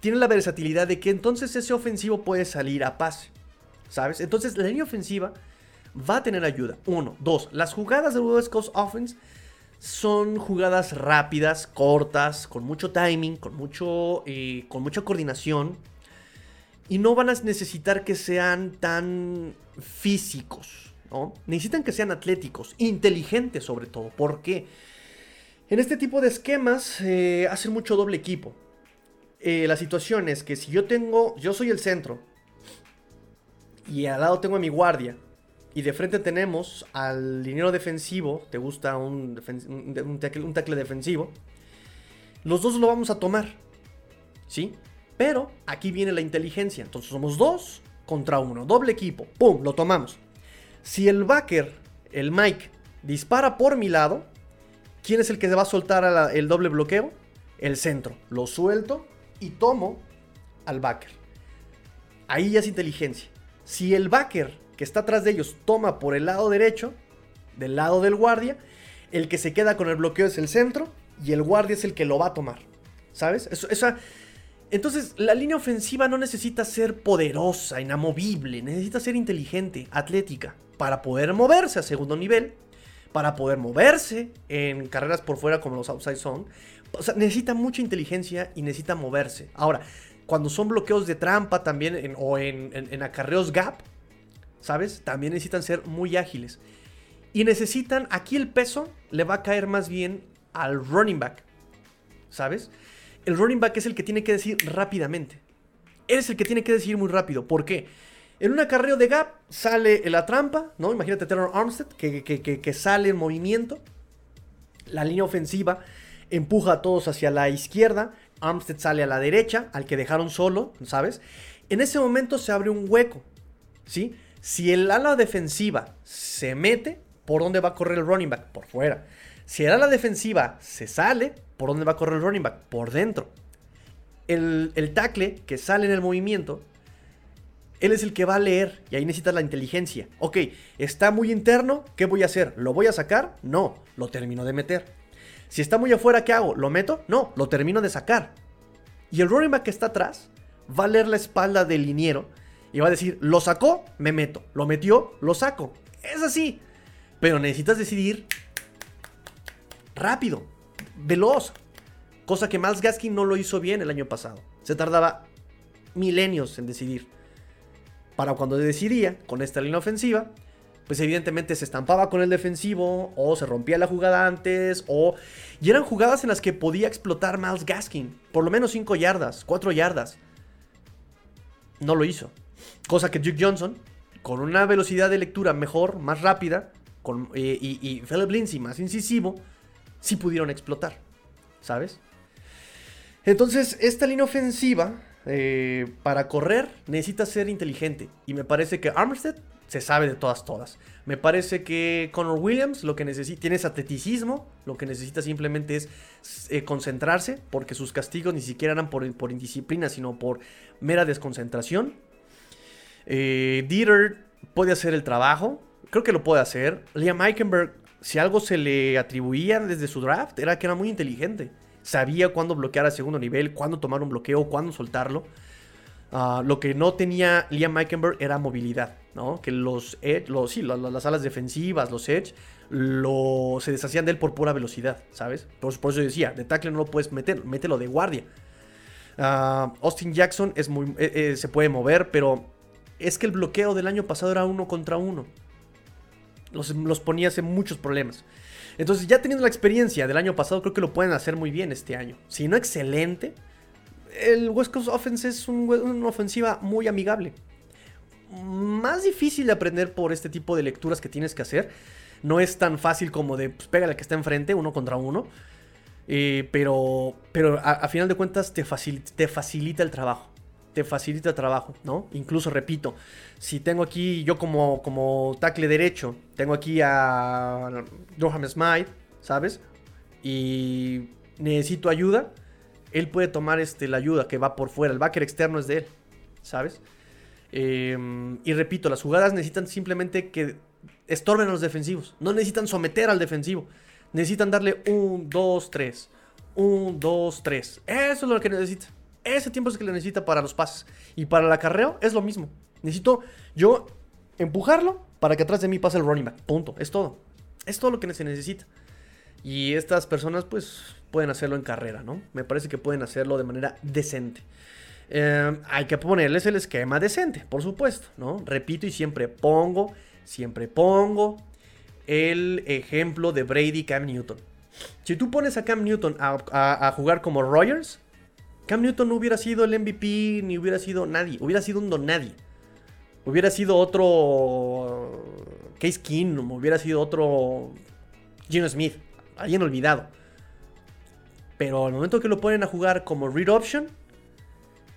tiene la versatilidad de que entonces ese ofensivo puede salir a pase. ¿Sabes? Entonces la línea ofensiva va a tener ayuda. Uno. Dos. Las jugadas de West Coast Offense son jugadas rápidas, cortas, con mucho timing, con, mucho, eh, con mucha coordinación. Y no van a necesitar que sean tan físicos. ¿no? Necesitan que sean atléticos, inteligentes sobre todo. ¿Por qué? En este tipo de esquemas eh, hacen mucho doble equipo. Eh, la situación es que si yo tengo, yo soy el centro y al lado tengo a mi guardia y de frente tenemos al liniero defensivo, te gusta un, un, tackle, defensivo, los dos lo vamos a tomar, ¿sí? Pero aquí viene la inteligencia, entonces somos dos contra uno, doble equipo, ¡pum! Lo tomamos. Si el backer, el Mike, dispara por mi lado, ¿Quién es el que va a soltar el doble bloqueo? El centro. Lo suelto y tomo al backer. Ahí ya es inteligencia. Si el backer que está atrás de ellos toma por el lado derecho, del lado del guardia, el que se queda con el bloqueo es el centro y el guardia es el que lo va a tomar. ¿Sabes? Eso, Entonces, la línea ofensiva no necesita ser poderosa, inamovible, necesita ser inteligente, atlética, para poder moverse a segundo nivel para poder moverse en carreras por fuera como los outside zone. O sea, necesita mucha inteligencia y necesita moverse. Ahora, cuando son bloqueos de trampa también o en, acarreos gap, ¿sabes? También necesitan ser muy ágiles. Y necesitan, aquí el peso le va a caer más bien al running back, ¿sabes? El running back es el que tiene que decir rápidamente. Él es el que tiene que decir muy rápido. ¿Por qué? En un acarreo de gap sale la trampa, ¿no? Imagínate Taylor Armstead que, que, sale en movimiento. La línea ofensiva empuja a todos hacia la izquierda. Armstead sale a la derecha, al que dejaron solo, ¿sabes? En ese momento se abre un hueco, ¿sí? Si el ala defensiva se mete, ¿por dónde va a correr el running back? Por fuera. Si el ala defensiva se sale, ¿por dónde va a correr el running back? Por dentro. El, el tackle que sale en el movimiento él es el que va a leer y ahí necesitas la inteligencia. Ok, está muy interno, ¿qué voy a hacer? ¿Lo voy a sacar? No, lo termino de meter. Si está muy afuera, ¿qué hago? ¿Lo meto? No, lo termino de sacar. Y el running back que está atrás va a leer la espalda del liniero y va a decir, lo sacó, me meto. Lo metió, lo saco. Es así. Pero necesitas decidir rápido, veloz. Cosa que Miles Gaskin no lo hizo bien el año pasado. Se tardaba milenios en decidir para cuando decidía con esta línea ofensiva, pues evidentemente se estampaba con el defensivo o se rompía la jugada antes o... Y eran jugadas en las que podía explotar Miles Gaskin, por lo menos 5 yardas, 4 yardas. No lo hizo. Cosa que Duke Johnson, con una velocidad de lectura mejor, más rápida, con, eh, y, y Philip Lindsay más incisivo, sí pudieron explotar. ¿Sabes? Entonces, esta línea ofensiva eh, para correr necesita ser inteligente. Y me parece que Armstead se sabe de todas, todas. Me parece que Connor Williams lo que necesita, tiene es atleticismo, lo que necesita simplemente es eh, concentrarse, porque sus castigos ni siquiera eran por, por indisciplina, sino por mera desconcentración. Eh, Dieter puede hacer el trabajo, creo que lo puede hacer. Liam Eichenberg, si algo se le atribuía desde su draft, era que era muy inteligente sabía cuándo bloquear a segundo nivel, cuándo tomar un bloqueo, cuándo soltarlo. Ah, lo que no tenía Liam Meikenberg era movilidad, ¿no? Que los edge, los, sí, las alas defensivas, los edge, se deshacían de él por pura velocidad, ¿sabes? Por, por eso decía, de tackle no lo puedes meter, mételo de guardia. Ah, Austin Jackson es muy, eh, eh, se puede mover, pero es que el bloqueo del año pasado era uno contra uno. Los, los ponía en muchos problemas. Entonces, ya teniendo la experiencia del año pasado, creo que lo pueden hacer muy bien este año. Si no excelente, el West Coast Offense es una ofensiva muy amigable. Más difícil de aprender por este tipo de lecturas que tienes que hacer. No es tan fácil como de pues, pégale al que está enfrente, uno contra uno. Eh, pero pero a, final de cuentas te te facilita el trabajo te facilita trabajo, ¿no? Incluso, repito, si tengo aquí, yo como, como tackle derecho, tengo aquí a Durham Smythe, ¿sabes? Y necesito ayuda, él puede tomar este, la ayuda que va por fuera, el backer externo es de él, ¿sabes? Em, y repito, las jugadas necesitan simplemente que estorben a los defensivos, no necesitan someter al defensivo, necesitan darle un, dos, tres, un, dos, tres, eso es lo que necesita. Ese tiempo es el que le necesita para los pases. Y para el acarreo es lo mismo. Necesito yo empujarlo para que atrás de mí pase el running back. Punto. Es todo. Es todo lo que se necesita. Y estas personas pues pueden hacerlo en carrera, ¿no? Me parece que pueden hacerlo de manera decente. Em, hay que ponerles el esquema decente, por supuesto, ¿no? Repito y siempre pongo, siempre pongo el ejemplo de Brady Cam Newton. Si tú pones a Cam Newton a, a jugar como Rogers, Cam Newton no hubiera sido el MVP, ni hubiera sido nadie. Hubiera sido un don nadie. Hubiera sido otro Case Keenum, hubiera sido otro Gino Smith, alguien olvidado. Pero al momento que lo ponen a jugar como read option,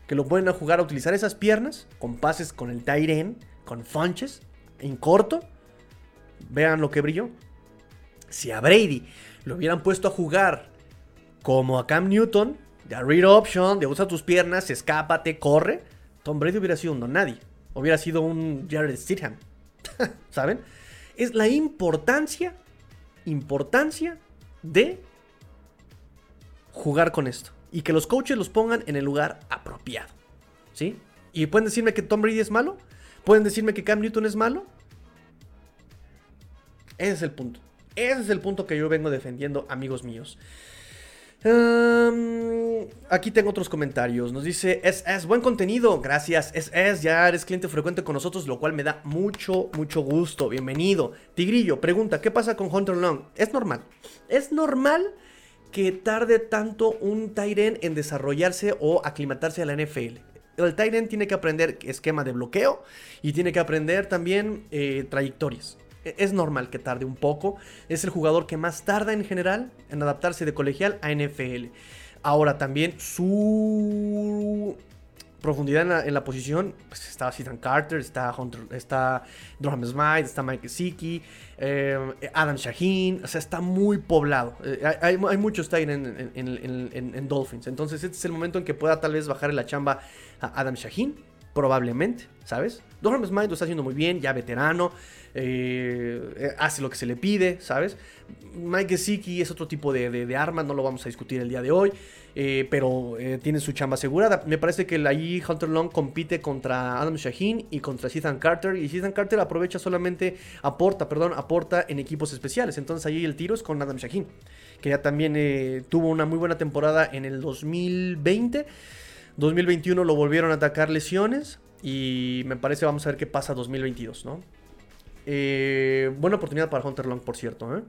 que lo ponen a jugar a utilizar esas piernas, con pases con el tight con funches, en corto, vean lo que brilló. Si a Brady lo hubieran puesto a jugar como a Cam Newton, de read option, de usa tus piernas, escápate, corre, Tom Brady hubiera sido un don nadie. Hubiera sido un Jared Stidham. ¿Saben? Es la importancia, importancia de jugar con esto. Y que los coaches los pongan en el lugar apropiado. ¿Sí? Y pueden decirme que Tom Brady es malo. Pueden decirme que Cam Newton es malo. Ese es el punto. Ese es el punto que yo vengo defendiendo, amigos míos aquí tengo otros comentarios. Nos dice, es buen contenido. Gracias, es, ya eres cliente frecuente con nosotros, lo cual me da mucho, mucho gusto. Bienvenido. Tigrillo, pregunta, ¿qué pasa con Hunter Long? Es normal. Es normal que tarde tanto un Tyren en desarrollarse o aclimatarse a la NFL. El Tyren tiene que aprender esquema de bloqueo y tiene que aprender también eh, trayectorias. E-, es normal que tarde un poco. Es el jugador que más tarda en general en adaptarse de colegial a NFL. Ahora también su profundidad en la, posición, pues está Ethan Carter, está Hunter, está está Mike Gesicki, eh, Adam Shaheen, o sea, está muy poblado. Eh, hay, muchos Titan en, en, Dolphins, entonces este es el momento en que pueda tal vez bajar la chamba a Adam Shaheen, probablemente, ¿sabes? Durham Smythe lo está haciendo muy bien, ya veterano. Eh, hace lo que se le pide, ¿sabes? Mike Gesicki es otro tipo de, de, arma, no lo vamos a discutir el día de hoy, eh, pero eh, tiene su chamba asegurada. Me parece que ahí Hunter Long compite contra Adam Shaheen y contra Ethan Carter, y Ethan Carter aprovecha solamente, aporta, perdón, aporta en equipos especiales, entonces ahí el tiro es con Adam Shaheen, que ya también tuvo una muy buena temporada en el 2020. 2021 lo volvieron a atacar lesiones y me parece vamos a ver qué pasa 2022, ¿no? Eh, buena oportunidad para Hunter Long, por cierto. ¿eh?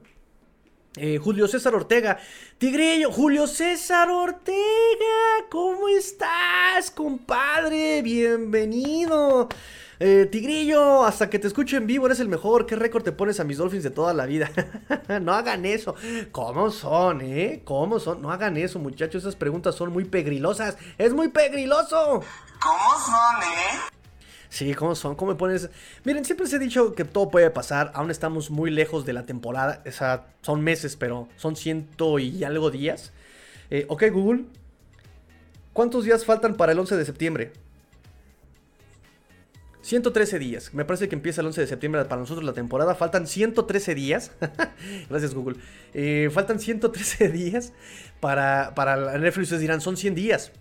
¿eh? Julio César Ortega. Tigrillo, Julio César Ortega. ¿Cómo estás, compadre? Bienvenido. Eh, tigrillo, hasta que te escucho en vivo eres el mejor. ¿Qué récord te pones a mis Dolphins de toda la vida? no hagan eso. ¿Cómo son, eh? ¿Cómo son? No hagan eso, muchachos. Esas preguntas son muy pegrilosas. Es muy pegriloso. ¿Cómo son, eh? Sí, ¿cómo son? ¿Cómo me pones? Miren, siempre se ha dicho que todo puede pasar. Aún estamos muy lejos de la temporada. O sea, son meses, pero son ciento y algo días. Eh, ok, Google. ¿Cuántos días faltan para el 11 de septiembre? 113 días. Me parece que empieza el 11 de septiembre para nosotros la temporada. Faltan 113 días. Gracias, Google. Eh, faltan 113 días para, para la NFL. Ustedes dirán, son 100 días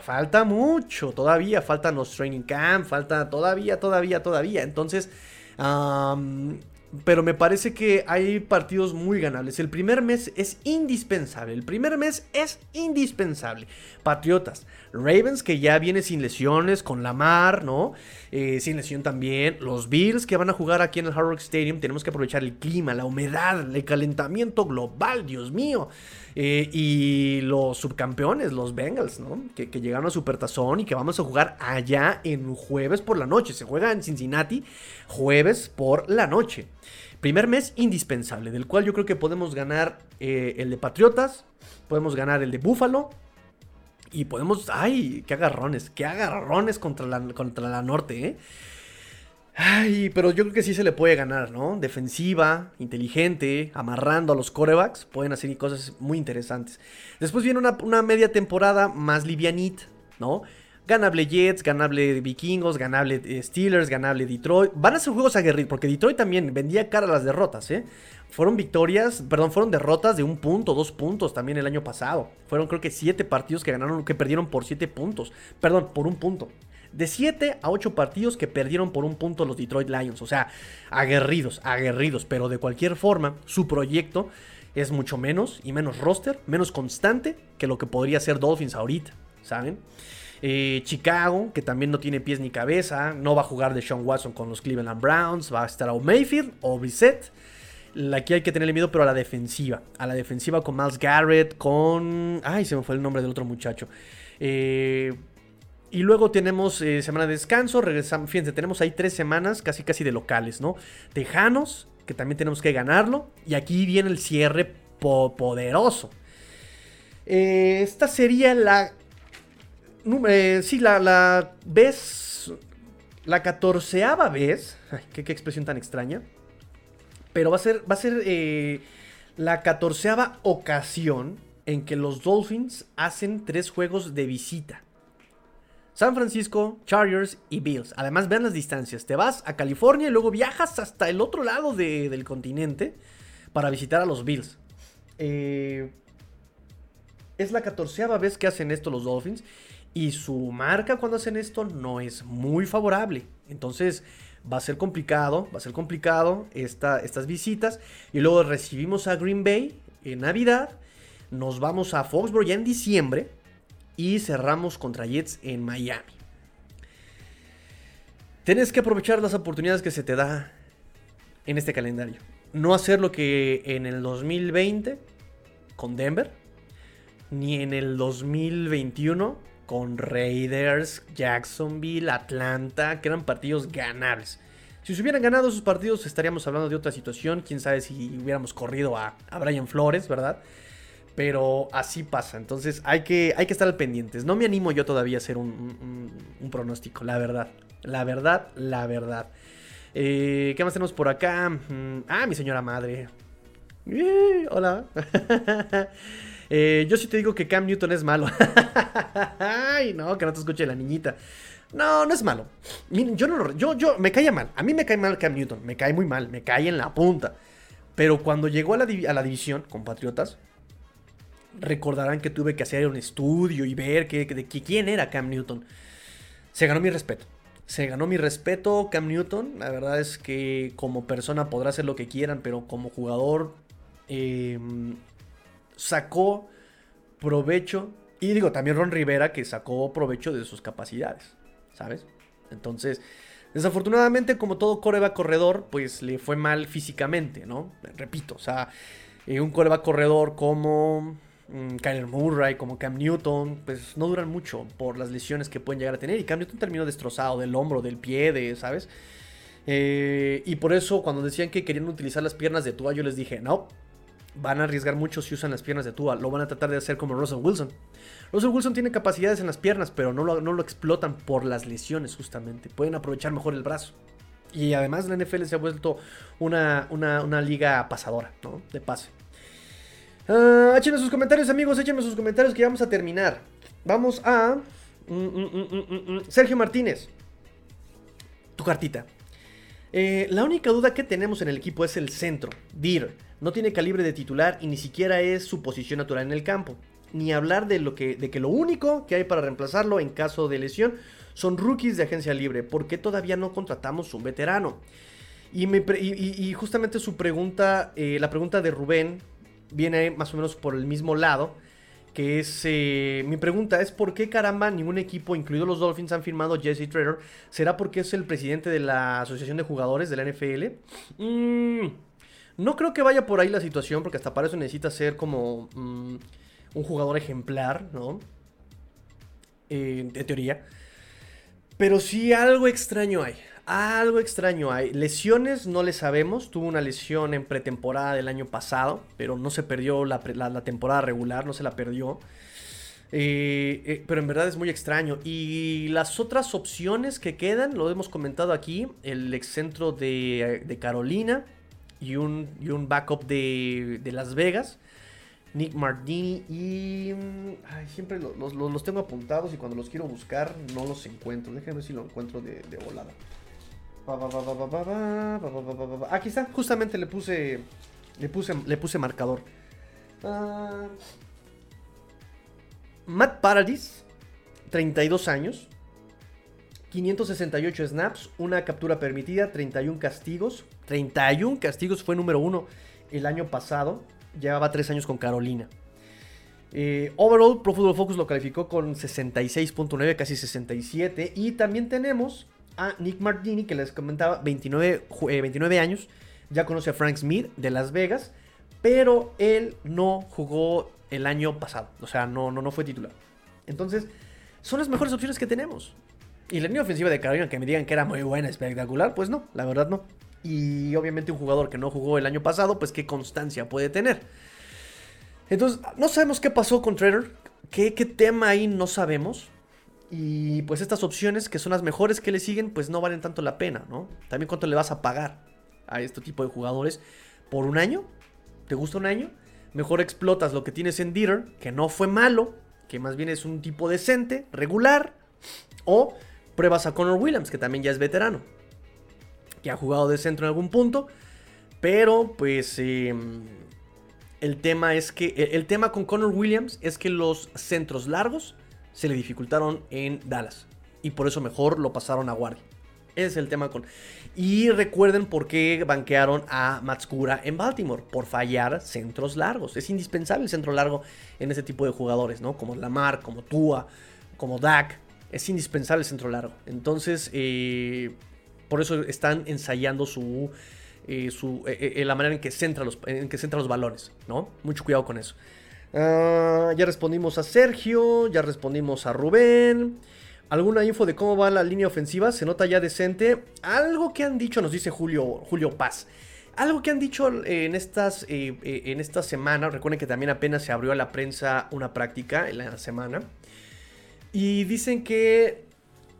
falta mucho, todavía faltan los training camp, falta todavía, todavía, todavía. Entonces, pero me parece que hay partidos muy ganables. El primer mes es indispensable. El primer mes es indispensable. Patriotas, Ravens que ya viene sin lesiones, con Lamar, ¿no? Eh, sin lesión también. Los Bills que van a jugar aquí en el Hard Rock Stadium. Tenemos que aprovechar el clima, la humedad, el calentamiento global, Dios mío. Eh, y los subcampeones, los Bengals, ¿no? Que, llegaron a Supertazón y que vamos a jugar allá en jueves por la noche. Se juega en Cincinnati jueves por la noche. Primer mes indispensable, del cual yo creo que podemos ganar eh, el de Patriotas, podemos ganar el de Búfalo y podemos... ¡Ay! ¡Qué agarrones! ¡Qué agarrones contra la, contra la norte, eh! Ay, pero yo creo que sí se le puede ganar, ¿no? Defensiva, inteligente, amarrando a los corebacks, pueden hacer cosas muy interesantes. Después viene una, una media temporada más livianita, ¿no? Ganable Jets, ganable Vikingos, ganable eh, Steelers, ganable Detroit. Van a ser juegos aguerridos, porque Detroit también vendía cara a las derrotas, ¿eh? Fueron victorias, perdón, fueron derrotas de un punto, dos puntos también el año pasado. Fueron creo que siete partidos que ganaron, que perdieron por siete puntos. Perdón, por un punto. De siete a ocho partidos que perdieron por un punto los Detroit Lions. O sea, aguerridos, aguerridos. Pero de cualquier forma, su proyecto es mucho menos y menos roster, menos constante que lo que podría ser Dolphins ahorita, ¿saben? Eh, Chicago, que también no tiene pies ni cabeza, no va a jugar de Sean Watson con los Cleveland Browns, va a estar o Mayfield o Brissett. Aquí hay que tenerle miedo, pero a la defensiva. A la defensiva con Miles Garrett, con... Ay, se me fue el nombre del otro muchacho. Eh, y luego tenemos eh, semana de descanso, regresamos, fíjense, tenemos ahí tres semanas casi casi de locales, ¿no? Tejanos, que también tenemos que ganarlo. Y aquí viene el cierre poderoso. esta sería la eh, sí, la, la vez. La catorceava vez. qué, expresión tan extraña. Pero va a ser, va a ser eh, la catorceava ocasión en que los Dolphins hacen tres juegos de visita. San Francisco, Chargers y Bills. Además, vean las distancias. Te vas a California y luego viajas hasta el otro lado del continente para visitar a los Bills. Eh, es la catorceava vez que hacen esto los Dolphins. Y su marca cuando hacen esto no es muy favorable. Entonces va a ser complicado, va a ser complicado estas visitas. Y luego recibimos a Green Bay en Navidad. Nos vamos a Foxborough ya en diciembre. Y cerramos contra Jets en Miami. Tienes que aprovechar las oportunidades que se te da en este calendario. No hacer lo que en el 2020 con Denver. Ni en el 2021 con Raiders, Jacksonville, Atlanta, que eran partidos ganables. Si se hubieran ganado esos partidos estaríamos hablando de otra situación, quién sabe si hubiéramos corrido a, Brian Flores, ¿verdad? Pero así pasa, entonces hay que, hay que estar al pendientes. No me animo yo todavía a hacer un, pronóstico, la verdad. La verdad, la verdad. Eh, ¿Qué más tenemos por acá? Mm, ah, mi señora madre. Eh, hola. Eh, yo sí te digo que Cam Newton es malo. Ay, no, que no te escuche la niñita. No, no es malo. Yo no yo, yo, me cae mal. A mí me cae mal Cam Newton. Me cae muy mal. Me cae en la punta. Pero cuando llegó a la, a la división con Patriotas, recordarán que tuve que hacer un estudio y ver que, de, quién era Cam Newton. Se ganó mi respeto. Se ganó mi respeto Cam Newton. La verdad es que como persona podrá hacer lo que quieran, pero como jugador eh, sacó provecho. Y digo, también Ron Rivera que sacó provecho de sus capacidades, ¿sabes? Entonces, desafortunadamente, como todo coreba corredor, pues le fue mal físicamente, ¿no? Repito, o sea, eh, un coreba corredor como mm, Kyler Murray, como Cam Newton, pues no duran mucho por las lesiones que pueden llegar a tener. Y Cam Newton terminó destrozado del hombro, del pie, de, ¿sabes? Eh, y por eso cuando decían que querían utilizar las piernas de Tua, yo les dije, no, van a arriesgar mucho si usan las piernas de Tua. Lo van a tratar de hacer como Russell Wilson. Russell Wilson tiene capacidades en las piernas, pero no lo, no lo explotan por las lesiones justamente. Pueden aprovechar mejor el brazo. Y además la NFL se ha vuelto una, una, liga pasadora, ¿no? De pase. Uh, échenme sus comentarios, amigos. Échenme sus comentarios que ya vamos a terminar. Vamos a... Mm, mm, mm, Sergio Martínez. Tu cartita. Eh, la única duda que tenemos en el equipo es el centro. Dir no tiene calibre de titular y ni siquiera es su posición natural en el campo. Ni hablar de, lo que, de que lo único que hay para reemplazarlo en caso de lesión son rookies de agencia libre. ¿Por qué todavía no contratamos un veterano? Y, me pre- y- justamente su pregunta, eh, la pregunta de Rubén, viene más o menos por el mismo lado. Que es. eh, mi pregunta es: ¿por qué caramba ningún equipo, incluidos los Dolphins, han firmado Jesse Trader? ¿Será porque es el presidente de la Asociación de Jugadores de la NFL? Mm, no creo que vaya por ahí la situación, porque hasta para eso necesita ser como mm, un jugador ejemplar, ¿no? Eh, en teoría. Pero sí algo extraño hay. Algo extraño hay. Lesiones no le sabemos. Tuvo una lesión en pretemporada del año pasado, pero no se perdió la, temporada regular, no se la perdió. Eh, eh, pero en verdad es muy extraño. Y las otras opciones que quedan, lo hemos comentado aquí, el excentro de, de Carolina y un, y un backup de, de Las Vegas. Nick Martini y... mm, ay, siempre lo- los, los- tengo apuntados y cuando los quiero buscar no los encuentro. Déjenme ver si lo encuentro de volada. Aquí está, justamente le puse... Le puse, le puse marcador. Ah, Matt Paradis, 32 años. 568 snaps, una captura permitida, 31 castigos. 31 castigos fue número uno el año pasado. Llevaba 3 años con Carolina. Eh, overall, Pro Football Focus lo calificó con 66.9, casi 67. Y también tenemos a Nick Martini, que les comentaba, 29, ju- eh, 29 años. Ya conoce a Frank Smith de Las Vegas. Pero él no jugó el año pasado. O sea, no, no, no fue titular. Entonces, son las mejores opciones que tenemos. Y la línea ofensiva de Carolina, que me digan que era muy buena, espectacular, pues no, la verdad no. Y obviamente un jugador que no jugó el año pasado, pues qué constancia puede tener. Entonces, no sabemos qué pasó con Trader. ¿Qué, qué tema ahí no sabemos? Y pues estas opciones, que son las mejores que le siguen, pues no valen tanto la pena, ¿no? También cuánto le vas a pagar a este tipo de jugadores por un año. ¿Te gusta un año? Mejor explotas lo que tienes en Dieter, que no fue malo, que más bien es un tipo decente, regular. O pruebas a Connor Williams, que también ya es veterano. Que ha jugado de centro en algún punto. Pero pues eh, el tema es que el, el tema con Connor Williams es que los centros largos se le dificultaron en Dallas. Y por eso mejor lo pasaron a guardia. Ese es el tema con... Y recuerden por qué banquearon a Matskura en Baltimore. Por fallar centros largos. Es indispensable el centro largo en ese tipo de jugadores, ¿no? Como Lamar, como Tua, como Dak. Es indispensable el centro largo. Entonces, eh, por eso están ensayando su... eh, su eh, la manera en que, centra los, en que centra los balones, ¿no? Mucho cuidado con eso. Ah, ya respondimos a Sergio, ya respondimos a Rubén. ¿Alguna info de cómo va la línea ofensiva? ¿Se nota ya decente? Algo que han dicho, nos dice Julio, Julio Paz. Algo que han dicho eh, en estas, eh, eh, en esta semana. Recuerden que también apenas se abrió a la prensa una práctica en la semana. Y dicen que.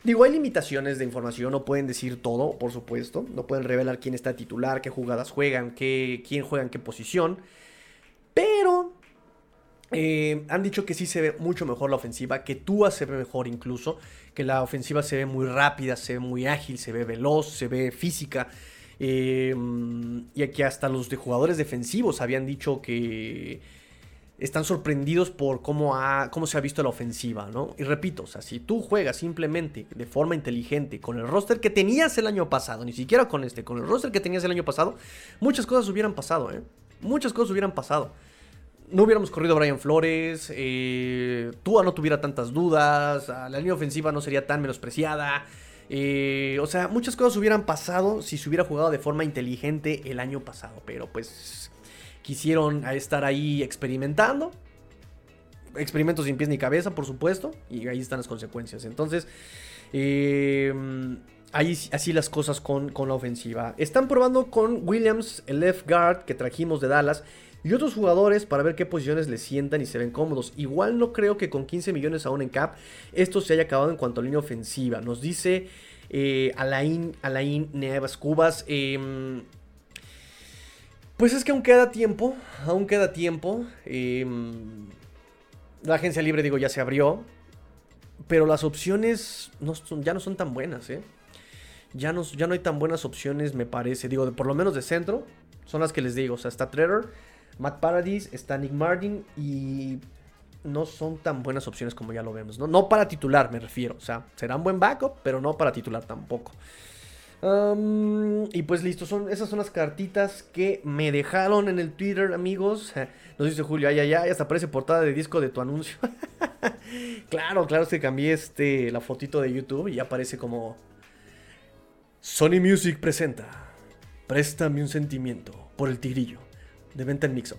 Digo, hay limitaciones de información, no pueden decir todo, por supuesto. No pueden revelar quién está titular, qué jugadas juegan, qué, quién juega en qué posición. Pero eh, han dicho que sí se ve mucho mejor la ofensiva, que Tua se ve mejor incluso, que la ofensiva se ve muy rápida, se ve muy ágil, se ve veloz, se ve física. eh, y aquí hasta los de jugadores defensivos habían dicho que están sorprendidos por cómo, ha, cómo se ha visto la ofensiva, ¿no? Y repito, si tú juegas simplemente de forma inteligente con el roster que tenías el año pasado, ni siquiera con este, con el roster que tenías el año pasado, muchas cosas hubieran pasado, ¿eh? Muchas cosas hubieran pasado no hubiéramos corrido a Brian Flores, eh, Tua no tuviera tantas dudas, a la línea ofensiva no sería tan menospreciada. eh, o sea, muchas cosas hubieran pasado si se hubiera jugado de forma inteligente el año pasado. Pero pues quisieron estar ahí experimentando. Experimentos sin pies ni cabeza, por supuesto. Y ahí están las consecuencias. Entonces, eh, ahí así las cosas con, con la ofensiva. Están probando con Williams, el left guard que trajimos de Dallas y otros jugadores para ver qué posiciones les sientan y se ven cómodos. Igual no creo que con 15 millones aún en cap esto se haya acabado en cuanto a línea ofensiva. Nos dice eh, Alain, Alain Neves Cubas. eh, pues es que aún queda tiempo, aún queda tiempo. eh, la agencia libre, digo, ya se abrió. Pero las opciones no son- ya no son tan buenas, ¿eh? Ya no, ya no hay tan buenas opciones, me parece. Digo, por lo menos de centro, son las que les digo. O sea, está Trevor, Matt Paradis, está Nick Martin y no son tan buenas opciones como ya lo vemos. No, no para titular, me refiero. O sea, será un buen backup, pero no para titular tampoco. y pues listo, son, esas son las cartitas que me dejaron en el Twitter, amigos. Nos dice Julio, ay, ay, ay, hasta aparece portada de disco de tu anuncio. claro, claro, es que cambié este, la fotito de YouTube y ya aparece como... Sony Music presenta. Préstame un sentimiento por el tigrillo. De venta en Mixup.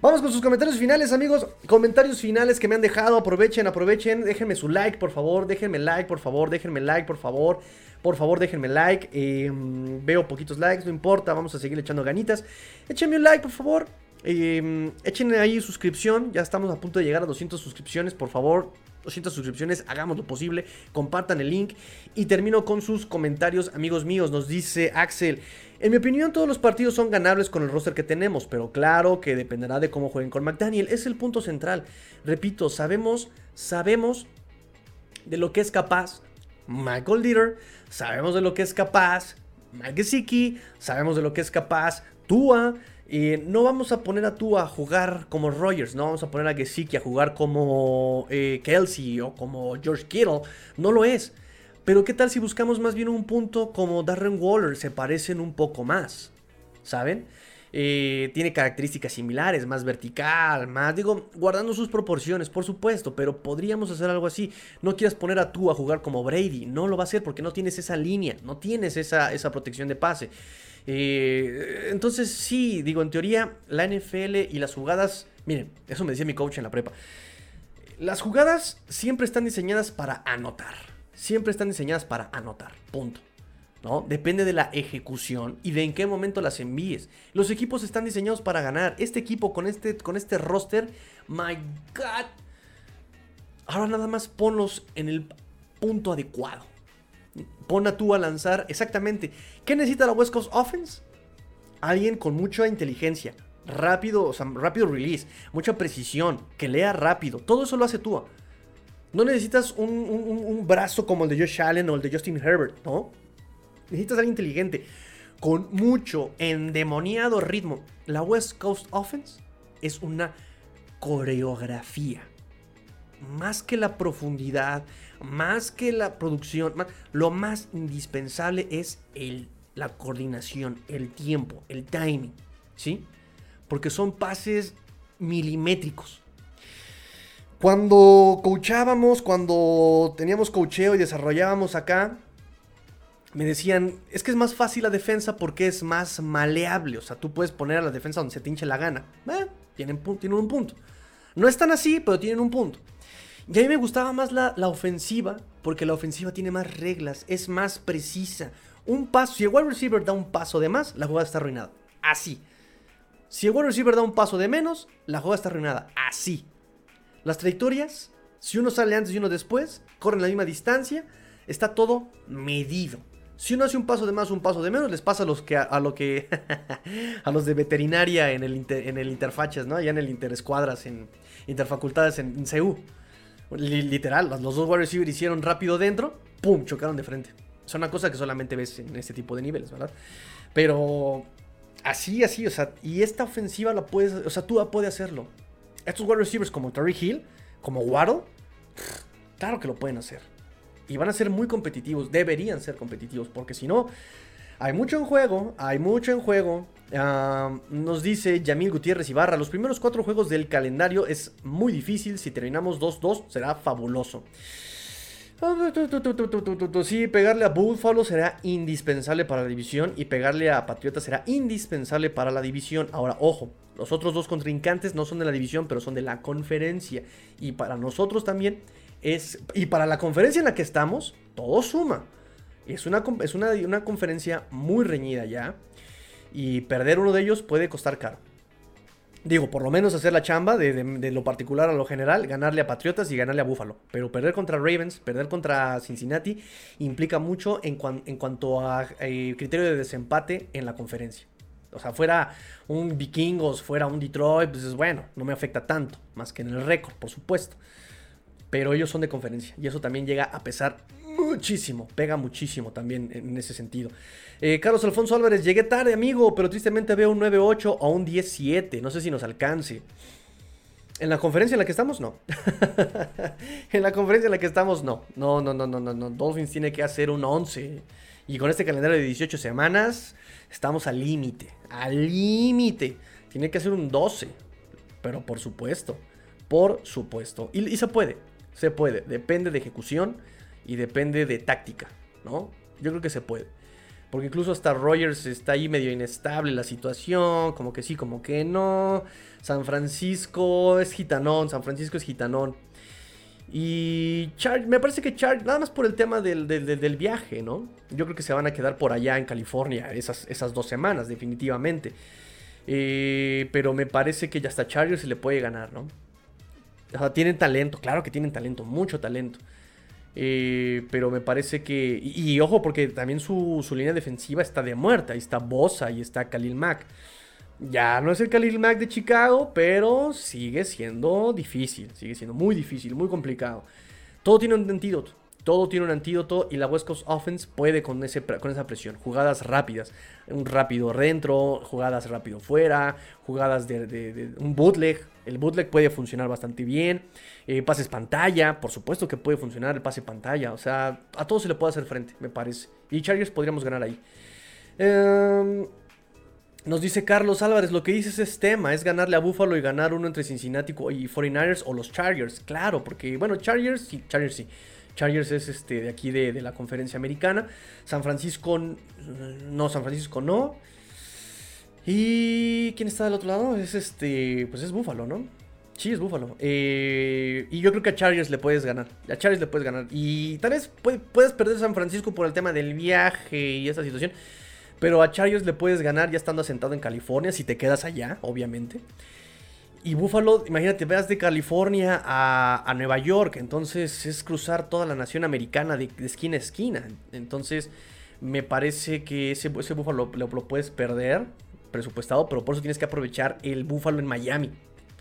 Vamos con sus comentarios finales, amigos. Comentarios finales que me han dejado. Aprovechen, aprovechen. Déjenme su like, por favor. Déjenme like, por favor. Déjenme like, por favor. Por favor, déjenme like. Em, veo poquitos likes, no importa. Vamos a seguir echando ganitas. Échenme un like, por favor. Eh, echen ahí suscripción. Ya estamos a punto de llegar a 200 suscripciones. Por favor, 200 suscripciones, hagamos lo posible, compartan el link y termino con sus comentarios, amigos míos, nos dice Axel, en mi opinión todos los partidos son ganables con el roster que tenemos, pero claro que dependerá de cómo jueguen con McDaniel, es el punto central, repito, sabemos, sabemos de lo que es capaz Michael Dieter, sabemos de lo que es capaz Mike Gesicki, sabemos de lo que es capaz Tua, no vamos a poner a tú a jugar como Rogers, no vamos a poner a Gesicki a jugar como eh, Kelsey o como George Kittle, no lo es. Pero qué tal si buscamos más bien un punto como Darren Waller, se parecen un poco más, ¿saben? Eh, tiene características similares, más vertical, más, digo, guardando sus proporciones, por supuesto, pero podríamos hacer algo así. No quieras poner a tú a jugar como Brady, no lo va a hacer porque no tienes esa línea, no tienes esa, esa protección de pase. Eh, entonces sí, digo, en teoría la NFL y las jugadas, miren, eso me decía mi coach en la prepa. Las jugadas siempre están diseñadas para anotar. Siempre están diseñadas para anotar. Punto. ¿No? Depende de la ejecución y de en qué momento las envíes. Los equipos están diseñados para ganar. Este equipo con este, con este roster, my God. Ahora nada más ponlos en el punto adecuado. Pon a tú a lanzar exactamente. ¿Qué necesita la West Coast Offense? Alguien con mucha inteligencia, rápido, o rápido release, mucha precisión, que lea rápido. Todo eso lo hace Tua. No necesitas un, brazo como el de Josh Allen o el de Justin Herbert, ¿no? Necesitas alguien inteligente, con mucho endemoniado ritmo. La West Coast Offense es una coreografía. Más que la profundidad, más que la producción, lo más indispensable es la coordinación, el tiempo, el timing, ¿sí? Porque son pases milimétricos. Cuando coachábamos, cuando teníamos coacheo y desarrollábamos acá, me decían, es que es más fácil la defensa porque es más maleable. O sea, tú puedes poner a la defensa donde se te hinche la gana. Eh, tienen, un punto. No es tan así, pero tienen un punto. Y a mí me gustaba más la, ofensiva, porque la ofensiva tiene más reglas, es más precisa. Un paso, si el wide receiver da un paso de más, la jugada está arruinada. Así. Si el wide receiver da un paso de menos, la jugada está arruinada. Así. Las trayectorias, si uno sale antes y uno después, corren la misma distancia, está todo medido. Si uno hace un paso de más, un paso de menos, les pasa a los que a, lo que a los de veterinaria en el en el interfachas, ¿no? Allá en el interescuadras en interfacultades en, en CEU. Literal, los dos wide receivers hicieron rápido dentro, ¡pum! chocaron de frente. Es una cosa que solamente ves en este tipo de niveles, ¿verdad? Pero así, así, o sea, y esta ofensiva la puedes, o sea, tú puedes hacerlo. Estos wide receivers como Terry Hill, como Waddle, claro que lo pueden hacer. Y van a ser muy competitivos, deberían ser competitivos, porque si no, hay mucho en juego, hay mucho en juego. nos dice Yamil Gutiérrez Ibarra, los primeros cuatro juegos del calendario es muy difícil, si terminamos 2-2 será fabuloso. Sí, pegarle a Buffalo será indispensable para la división y pegarle a Patriota será indispensable para la división. Ahora, ojo, los otros dos contrincantes no son de la división, pero son de la conferencia. Y para nosotros también es... Y para la conferencia en la que estamos, todo suma. Es una, es una, conferencia muy reñida ya. Y perder uno de ellos puede costar caro. Digo, por lo menos hacer la chamba de, lo particular a lo general, ganarle a Patriotas y ganarle a Buffalo. Pero perder contra Ravens, perder contra Cincinnati, implica mucho en, en cuanto a eh, criterio de desempate en la conferencia. O sea, fuera un Vikingos, fuera un Detroit, pues es bueno, no me afecta tanto, más que en el récord, por supuesto. Pero ellos son de conferencia y eso también llega a pesar muchísimo, pega muchísimo también en ese sentido. Eh, Carlos Alfonso Álvarez, llegué tarde, amigo, pero tristemente veo un 9-8 o un 10-7. No sé si nos alcance. En la conferencia en la que estamos, no. en la conferencia en la que estamos, no. No, no, no, no, no, no. Dolphins tiene que hacer un 11. Y con este calendario de 18 semanas, estamos al límite. Al límite. Tiene que hacer un 12. Pero por supuesto. Por supuesto. Y, y se puede. Se puede. Depende de ejecución y depende de táctica. ¿No? Yo creo que se puede. Porque incluso hasta Rogers está ahí medio inestable la situación, como que sí, como que no. San Francisco es gitanón, San Francisco es gitanón. Y Char me parece que Char, nada más por el tema del, viaje, ¿no? Yo creo que se van a quedar por allá en California esas, esas dos semanas, definitivamente. Eh, pero me parece que ya hasta Chargers se le puede ganar, ¿no? O sea, tienen talento, claro que tienen talento, mucho talento. Eh, pero me parece que. Y, ojo, porque también su, línea defensiva está de muerta. Ahí está Bosa y está Khalil Mack. Ya no es el Khalil Mack de Chicago, pero sigue siendo difícil. Sigue siendo muy difícil, muy complicado. Todo tiene un antídoto. Todo tiene un antídoto y la West Coast Offense puede con, ese, con esa presión. Jugadas rápidas. Un rápido dentro, jugadas rápido fuera, jugadas de, un bootleg. El bootleg puede funcionar bastante bien. Eh, pases pantalla, por supuesto que puede funcionar el pase pantalla. O sea, a todo se le puede hacer frente, me parece. Y Chargers podríamos ganar ahí. Em, nos dice Carlos Álvarez, lo que dices es tema, es ganarle a Buffalo y ganar uno entre Cincinnati y 49ers o los Chargers. Claro, porque, bueno, Chargers sí, Chargers sí. Chargers es este, de aquí de, la conferencia americana. San Francisco, no, San Francisco no. ¿Y quién está del otro lado? Es este, pues es Búfalo, ¿no? Sí, es Búfalo. Eh, y yo creo que a Chargers le puedes ganar. A Chargers le puedes ganar. Y tal vez puedes perder San Francisco por el tema del viaje y esa situación. Pero a Chargers le puedes ganar ya estando asentado en California, si te quedas allá, obviamente. Y Buffalo, imagínate, veas de California a, Nueva York, entonces es cruzar toda la nación americana de, esquina a esquina. Entonces, me parece que ese, ese Buffalo lo, puedes perder presupuestado, pero por eso tienes que aprovechar el Buffalo en Miami.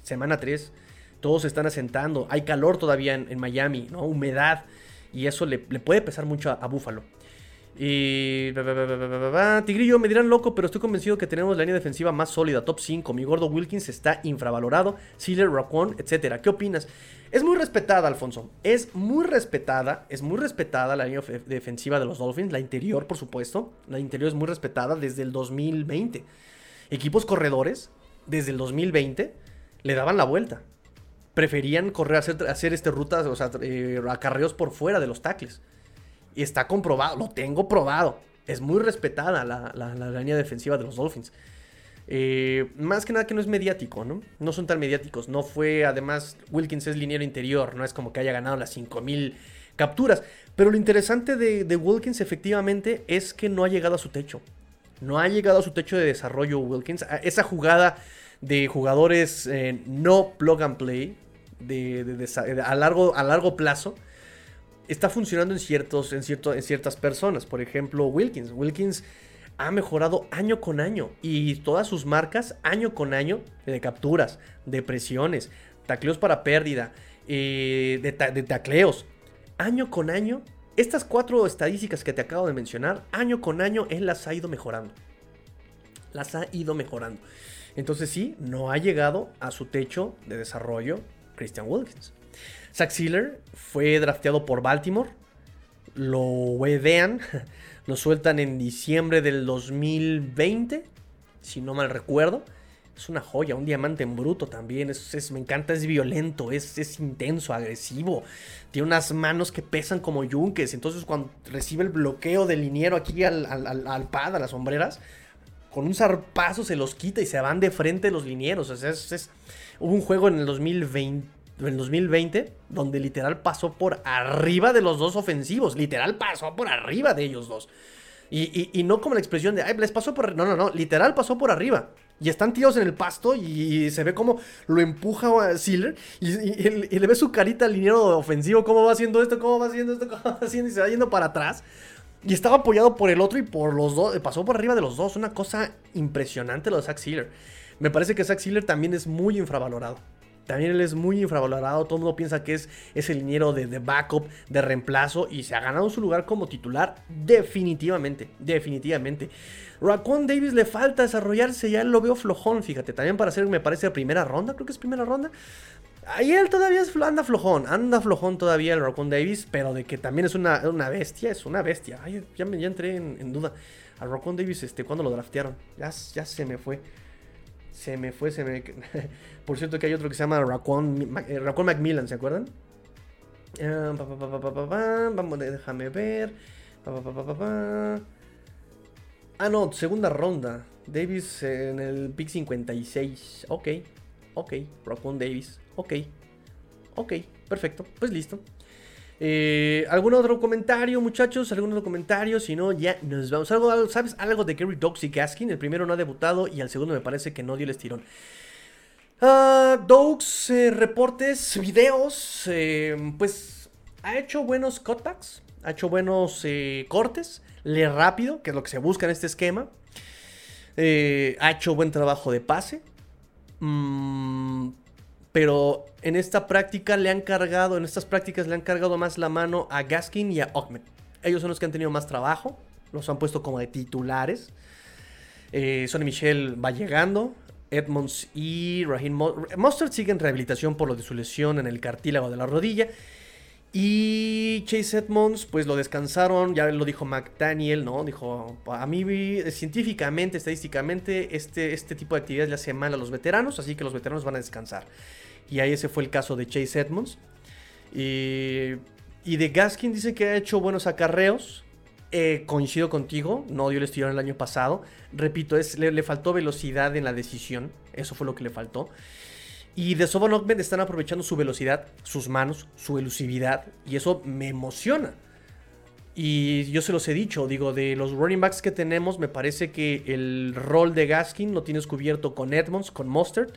Semana 3, todos se están asentando, hay calor todavía en, Miami, ¿no? Humedad, y eso le, puede pesar mucho a, a Buffalo. Y. Tigrillo, me dirán loco, pero estoy convencido que tenemos la línea defensiva más sólida, top 5. Mi gordo Wilkins está infravalorado. Sealer, Raquan, etcétera. ¿Qué opinas? Es muy respetada, Alfonso. Es muy respetada. Es muy respetada la línea defensiva de los Dolphins. La interior, por supuesto. La interior es muy respetada desde el 2020. Equipos corredores, desde el 2020, le daban la vuelta. Preferían correr, hacer, hacer este, rutas, o sea, eh, acarreos por fuera de los tackles. Y está comprobado, lo tengo probado. Es muy respetada la, línea defensiva de los Dolphins. Eh, más que nada que no es mediático, ¿no? No son tan mediáticos. No fue, además, Wilkins es liniero interior, no es como que haya ganado las 5000 capturas. Pero lo interesante de, Wilkins efectivamente es que no ha llegado a su techo. No ha llegado a su techo de desarrollo Wilkins. Esa jugada de jugadores eh, no plug and play a, largo, a largo plazo está funcionando en, ciertos, en, cierto, en ciertas personas. Por ejemplo, Wilkins. Wilkins ha mejorado año con año y todas sus marcas año con año de capturas, de presiones, tacleos para pérdida, eh, de, tacleos. Año con año, estas cuatro estadísticas que te acabo de mencionar, año con año él las ha ido mejorando. Las ha ido mejorando. Entonces sí, no ha llegado a su techo de desarrollo Christian Wilkins. Zach Sealer fue drafteado por Baltimore. Lo wedean. Lo sueltan en diciembre del 2020. Si no mal recuerdo. Es una joya, un diamante en bruto también. Es, me encanta, es violento, es, es, intenso, agresivo. Tiene unas manos que pesan como yunques. Entonces, cuando recibe el bloqueo del liniero aquí al, al, pad, a las sombreras, con un zarpazo se los quita y se van de frente los linieros. es, hubo un juego en el 2020 en 2020, donde literal pasó por arriba de los dos ofensivos. Literal pasó por arriba de ellos dos. Y, no como la expresión de, ay, les pasó por... No, no, no, literal pasó por arriba. Y están tirados en el pasto y se ve como lo empuja a Sealer y, le ve su carita al liniero ofensivo, cómo va haciendo esto, cómo va haciendo esto, cómo va haciendo y se va yendo para atrás. Y estaba apoyado por el otro y por los dos, pasó por arriba de los dos. Una cosa impresionante lo de Zach Sealer. Me parece que Zach Sealer también es muy infravalorado. También él es muy infravalorado. Todo el mundo piensa que es ese liniero de, backup, de reemplazo. Y se ha ganado su lugar como titular. Definitivamente. Definitivamente. Raquan Davis le falta desarrollarse. Ya lo veo flojón, fíjate. También para ser, me parece, primera ronda. Creo que es primera ronda. Ahí él todavía es, anda flojón, anda flojón todavía el Raccoon Davis, pero de que también es una, una bestia, es una bestia. Ay, ya, me, ya entré en, duda. Al Raccoon Davis, este, ¿cuándo lo draftearon? Ya, ya se me fue. Se me fue, se me... Por cierto que hay otro que se llama Raccoon, eh, Macmillan, ¿se acuerdan? Ah, vamos, déjame ver. Ah, no, segunda ronda. Davis en el pick 56. Ok, ok. Raccoon Davis. Ok, ok, perfecto. Pues listo. Eh, ¿Algún otro comentario, muchachos? ¿Algún otro comentario? Si no, ya nos vamos. ¿Algo, ¿Sabes algo de Gary Dogs y Gaskin? El primero no ha debutado y el segundo me parece que no dio el estirón. Uh, reportes, videos, eh, pues ha hecho buenos cutbacks, ha hecho buenos cortes, le rápido, que es lo que se busca en este esquema. ha hecho buen trabajo de pase. Mm, pero en esta práctica le han cargado, en estas prácticas le han cargado más la mano a Gaskin y a Ahmed. Ellos son los que han tenido más trabajo, los han puesto como de titulares. Eh, Sonny Michel va llegando, Edmonds y Raheem Mostert siguen en rehabilitación por lo de su lesión en el cartílago de la rodilla. Y Chase Edmonds, pues lo descansaron, ya lo dijo McDaniel, ¿no? Dijo, a mí científicamente, estadísticamente, este, este tipo de actividades le hace mal a los veteranos, así que los veteranos van a descansar. Y ahí ese fue el caso de Chase Edmonds. Y, de Gaskin dice que ha hecho buenos acarreos. Eh, coincido contigo, no dio el estirón el año pasado. Repito, es, le, faltó velocidad en la decisión. Eso fue lo que le faltó. Y de Sobon están aprovechando su velocidad, sus manos, su elusividad. Y eso me emociona. Y yo se los he dicho, digo, de los running backs que tenemos, me parece que el rol de Gaskin lo tienes cubierto con Edmonds, con Mustard.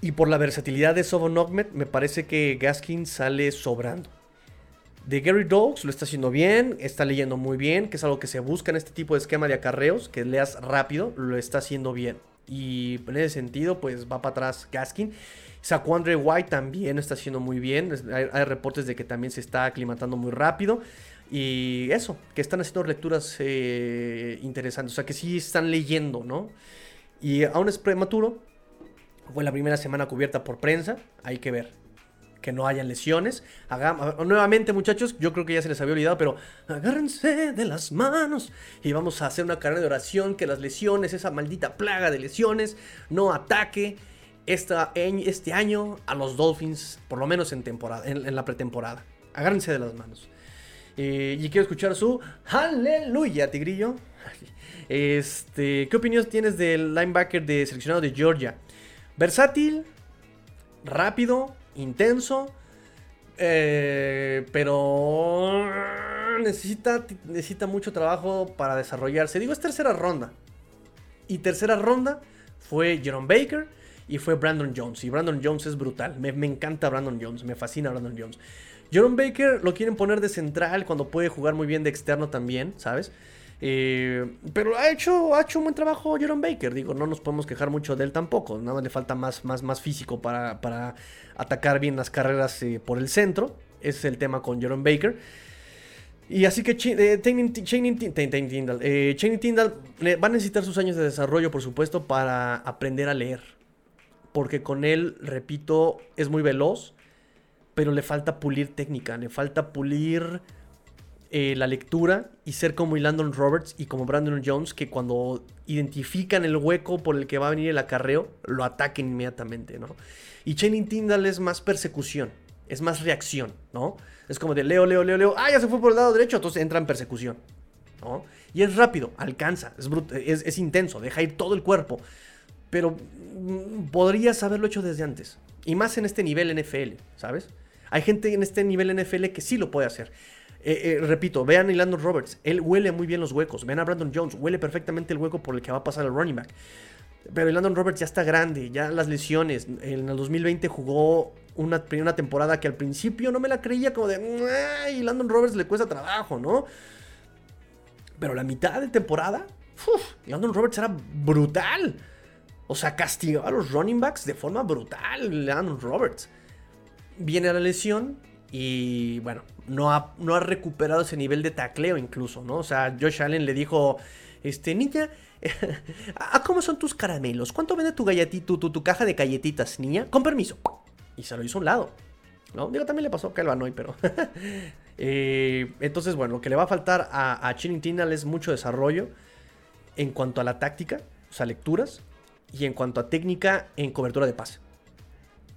Y por la versatilidad de Sobon Ogmet, me parece que Gaskin sale sobrando. De Gary Dogs lo está haciendo bien, está leyendo muy bien, que es algo que se busca en este tipo de esquema de acarreos, que leas rápido, lo está haciendo bien. Y en ese sentido, pues va para atrás Gaskin. Saquandre White también está haciendo muy bien. Hay, reportes de que también se está aclimatando muy rápido. Y eso, que están haciendo lecturas eh, interesantes. O sea, que sí están leyendo, ¿no? Y aún es prematuro, fue la primera semana cubierta por prensa. Hay que ver. Que no hayan lesiones. nuevamente, muchachos, yo creo que ya se les había olvidado, pero agárrense de las manos. Y vamos a hacer una carrera de oración. Que las lesiones, esa maldita plaga de lesiones, no ataque esta, este año a los Dolphins, por lo menos en, temporada, en, la pretemporada. Agárrense de las manos. Eh, y quiero escuchar su aleluya, Tigrillo. Este, ¿Qué opinión tienes del linebacker de seleccionado de Georgia? Versátil, rápido, intenso, eh, pero necesita, necesita mucho trabajo para desarrollarse. Digo, es tercera ronda. Y tercera ronda fue Jerome Baker y fue Brandon Jones. Y Brandon Jones es brutal. Me, me, encanta Brandon Jones. Me fascina Brandon Jones. Jerome Baker lo quieren poner de central cuando puede jugar muy bien de externo también, ¿sabes? Eh, pero ha hecho, ha hecho un buen trabajo Jerome Baker. Digo, no nos podemos quejar mucho de él tampoco. Nada le falta más, más, más físico para, para atacar bien las carreras eh, por el centro. Ese es el tema con Jerome Baker. Y así que eh, Tyndall, eh, va a necesitar sus años de desarrollo, por supuesto, para aprender a leer. Porque con él, repito, es muy veloz, pero le falta pulir técnica, le falta pulir eh, la lectura y ser como Landon Roberts y como Brandon Jones, que cuando identifican el hueco por el que va a venir el acarreo, lo ataquen inmediatamente, ¿no? Y Channing Tyndall es más persecución, es más reacción, ¿no? Es como de Leo, Leo, Leo, Leo, ah, ya se fue por el lado derecho, entonces entra en persecución, ¿no? Y es rápido, alcanza, es, es intenso, deja ir todo el cuerpo, pero mm, podrías haberlo hecho desde antes. Y más en este nivel NFL, ¿sabes? Hay gente en este nivel NFL que sí lo puede hacer. Eh, eh, repito, vean a Landon Roberts, él huele muy bien los huecos. Vean a Brandon Jones, huele perfectamente el hueco por el que va a pasar el running back. Pero Landon Roberts ya está grande, ya las lesiones. En el 2020 jugó una primera temporada que al principio no me la creía como de, y Landon Roberts le cuesta trabajo, ¿no? Pero la mitad de temporada, Landon Roberts era brutal. O sea, castigaba a los running backs de forma brutal, Landon Roberts. Viene la lesión y bueno, no ha, no ha recuperado ese nivel de tacleo incluso, ¿no? O sea, Josh Allen le dijo, Este, niña, ¿a cómo son tus caramelos? ¿Cuánto vende tu galletito, tu, tu, caja de galletitas, niña? Con permiso. Y se lo hizo a un lado. ¿No? Digo, también le pasó a Calvanoy, pero. Eh, entonces, bueno, lo que le va a faltar a, a Tindall es mucho desarrollo en cuanto a la táctica, o sea, lecturas, y en cuanto a técnica en cobertura de pase.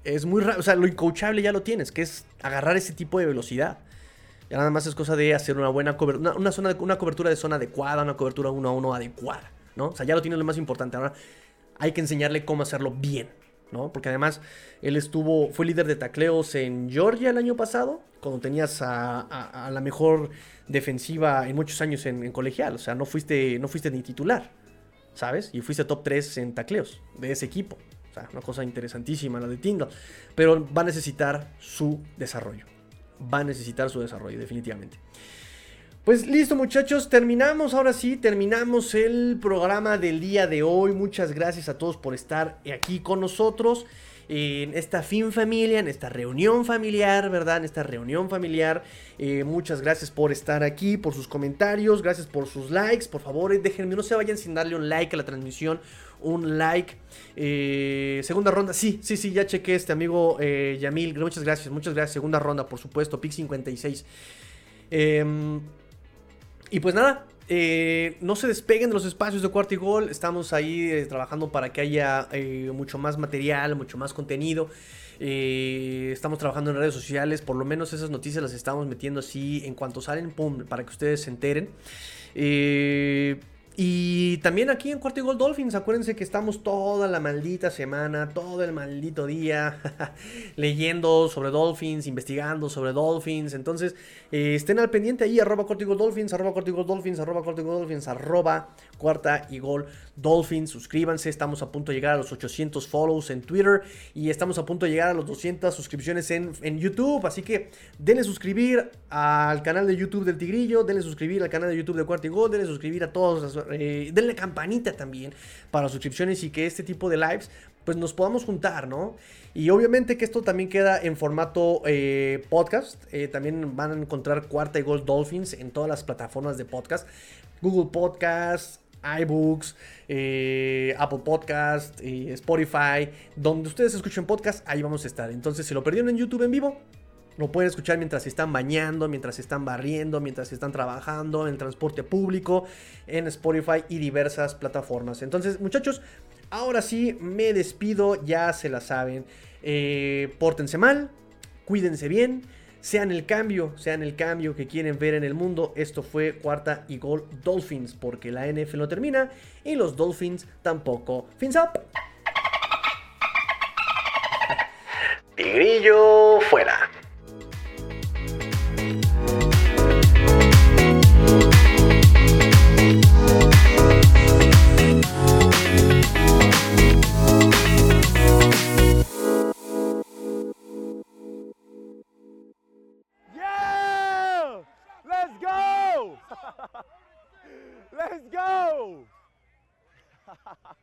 Es muy raro, o sea, lo incoachable ya lo tienes, que es agarrar ese tipo de velocidad. Ya nada más es cosa de hacer una buena cobertura, una, zona una cobertura de zona adecuada, una cobertura uno a uno adecuada, ¿no? O sea, ya lo tienes lo más importante. Ahora hay que enseñarle cómo hacerlo bien. ¿no? Porque además él estuvo, fue líder de tacleos en Georgia el año pasado, cuando tenías a, la mejor defensiva en muchos años en, colegial, o sea, no fuiste, no fuiste ni titular, ¿sabes? Y fuiste top 3 en tacleos de ese equipo. O sea, una cosa interesantísima la de Tingle. Pero va a necesitar su desarrollo. Va a necesitar su desarrollo, definitivamente. Pues listo muchachos, terminamos ahora sí, terminamos el programa del día de hoy. Muchas gracias a todos por estar aquí con nosotros en esta fin familia, en esta reunión familiar, ¿verdad? En esta reunión familiar. Eh, muchas gracias por estar aquí, por sus comentarios, gracias por sus likes. Por favor, eh, déjenme, no se vayan sin darle un like a la transmisión. Un like. Eh, segunda ronda, sí, sí, sí, ya chequé este amigo Yamil. Muchas gracias, muchas gracias. Segunda ronda, por supuesto, pick 56. Eh, em, y pues nada, eh, no se despeguen de los espacios de cuarto y gol. Estamos ahí eh, trabajando para que haya eh, mucho más material, mucho más contenido. estamos trabajando en redes sociales. Por lo menos esas noticias las estamos metiendo así en cuanto salen, pum, para que ustedes se enteren. Y también aquí en Cuarto y Gol Dolphins, acuérdense que estamos toda la maldita semana, todo el maldito día leyendo sobre Dolphins, investigando sobre Dolphins. Entonces, eh, estén al pendiente ahí, arroba Cuarto y Gol Dolphins, arroba Cuarto y Gol Dolphins, arroba Cuarto y Gol Dolphins, arroba Cuarta y Gol Dolphins. Suscríbanse, estamos a punto de llegar a los 800 follows en Twitter y estamos a punto de llegar a los 200 suscripciones en, en YouTube. Así que denle suscribir al canal de YouTube del Tigrillo, denle suscribir al canal de YouTube de Cuarto y Gol, denle suscribir a todos eh, denle campanita también para suscripciones y que este tipo de lives pues nos podamos juntar, ¿no? Y obviamente que esto también queda en formato eh, podcast. Eh, también van a encontrar Cuarta y Gol Dolphins en todas las plataformas de podcast. Google Podcast, iBooks, Apple Podcast, Spotify, donde ustedes escuchen podcast, ahí vamos a estar. Entonces, si lo perdieron en YouTube en vivo, lo pueden escuchar mientras se están bañando, mientras se están barriendo, mientras se están trabajando en transporte público, en Spotify y diversas plataformas. Entonces, muchachos, ahora sí me despido, ya se la saben. Eh, pórtense mal, cuídense bien, sean el cambio, sean el cambio que quieren ver en el mundo. Esto fue cuarta y gol Dolphins, porque la NFL no termina y los Dolphins tampoco. Fins up. Tigrillo fuera. Let's go!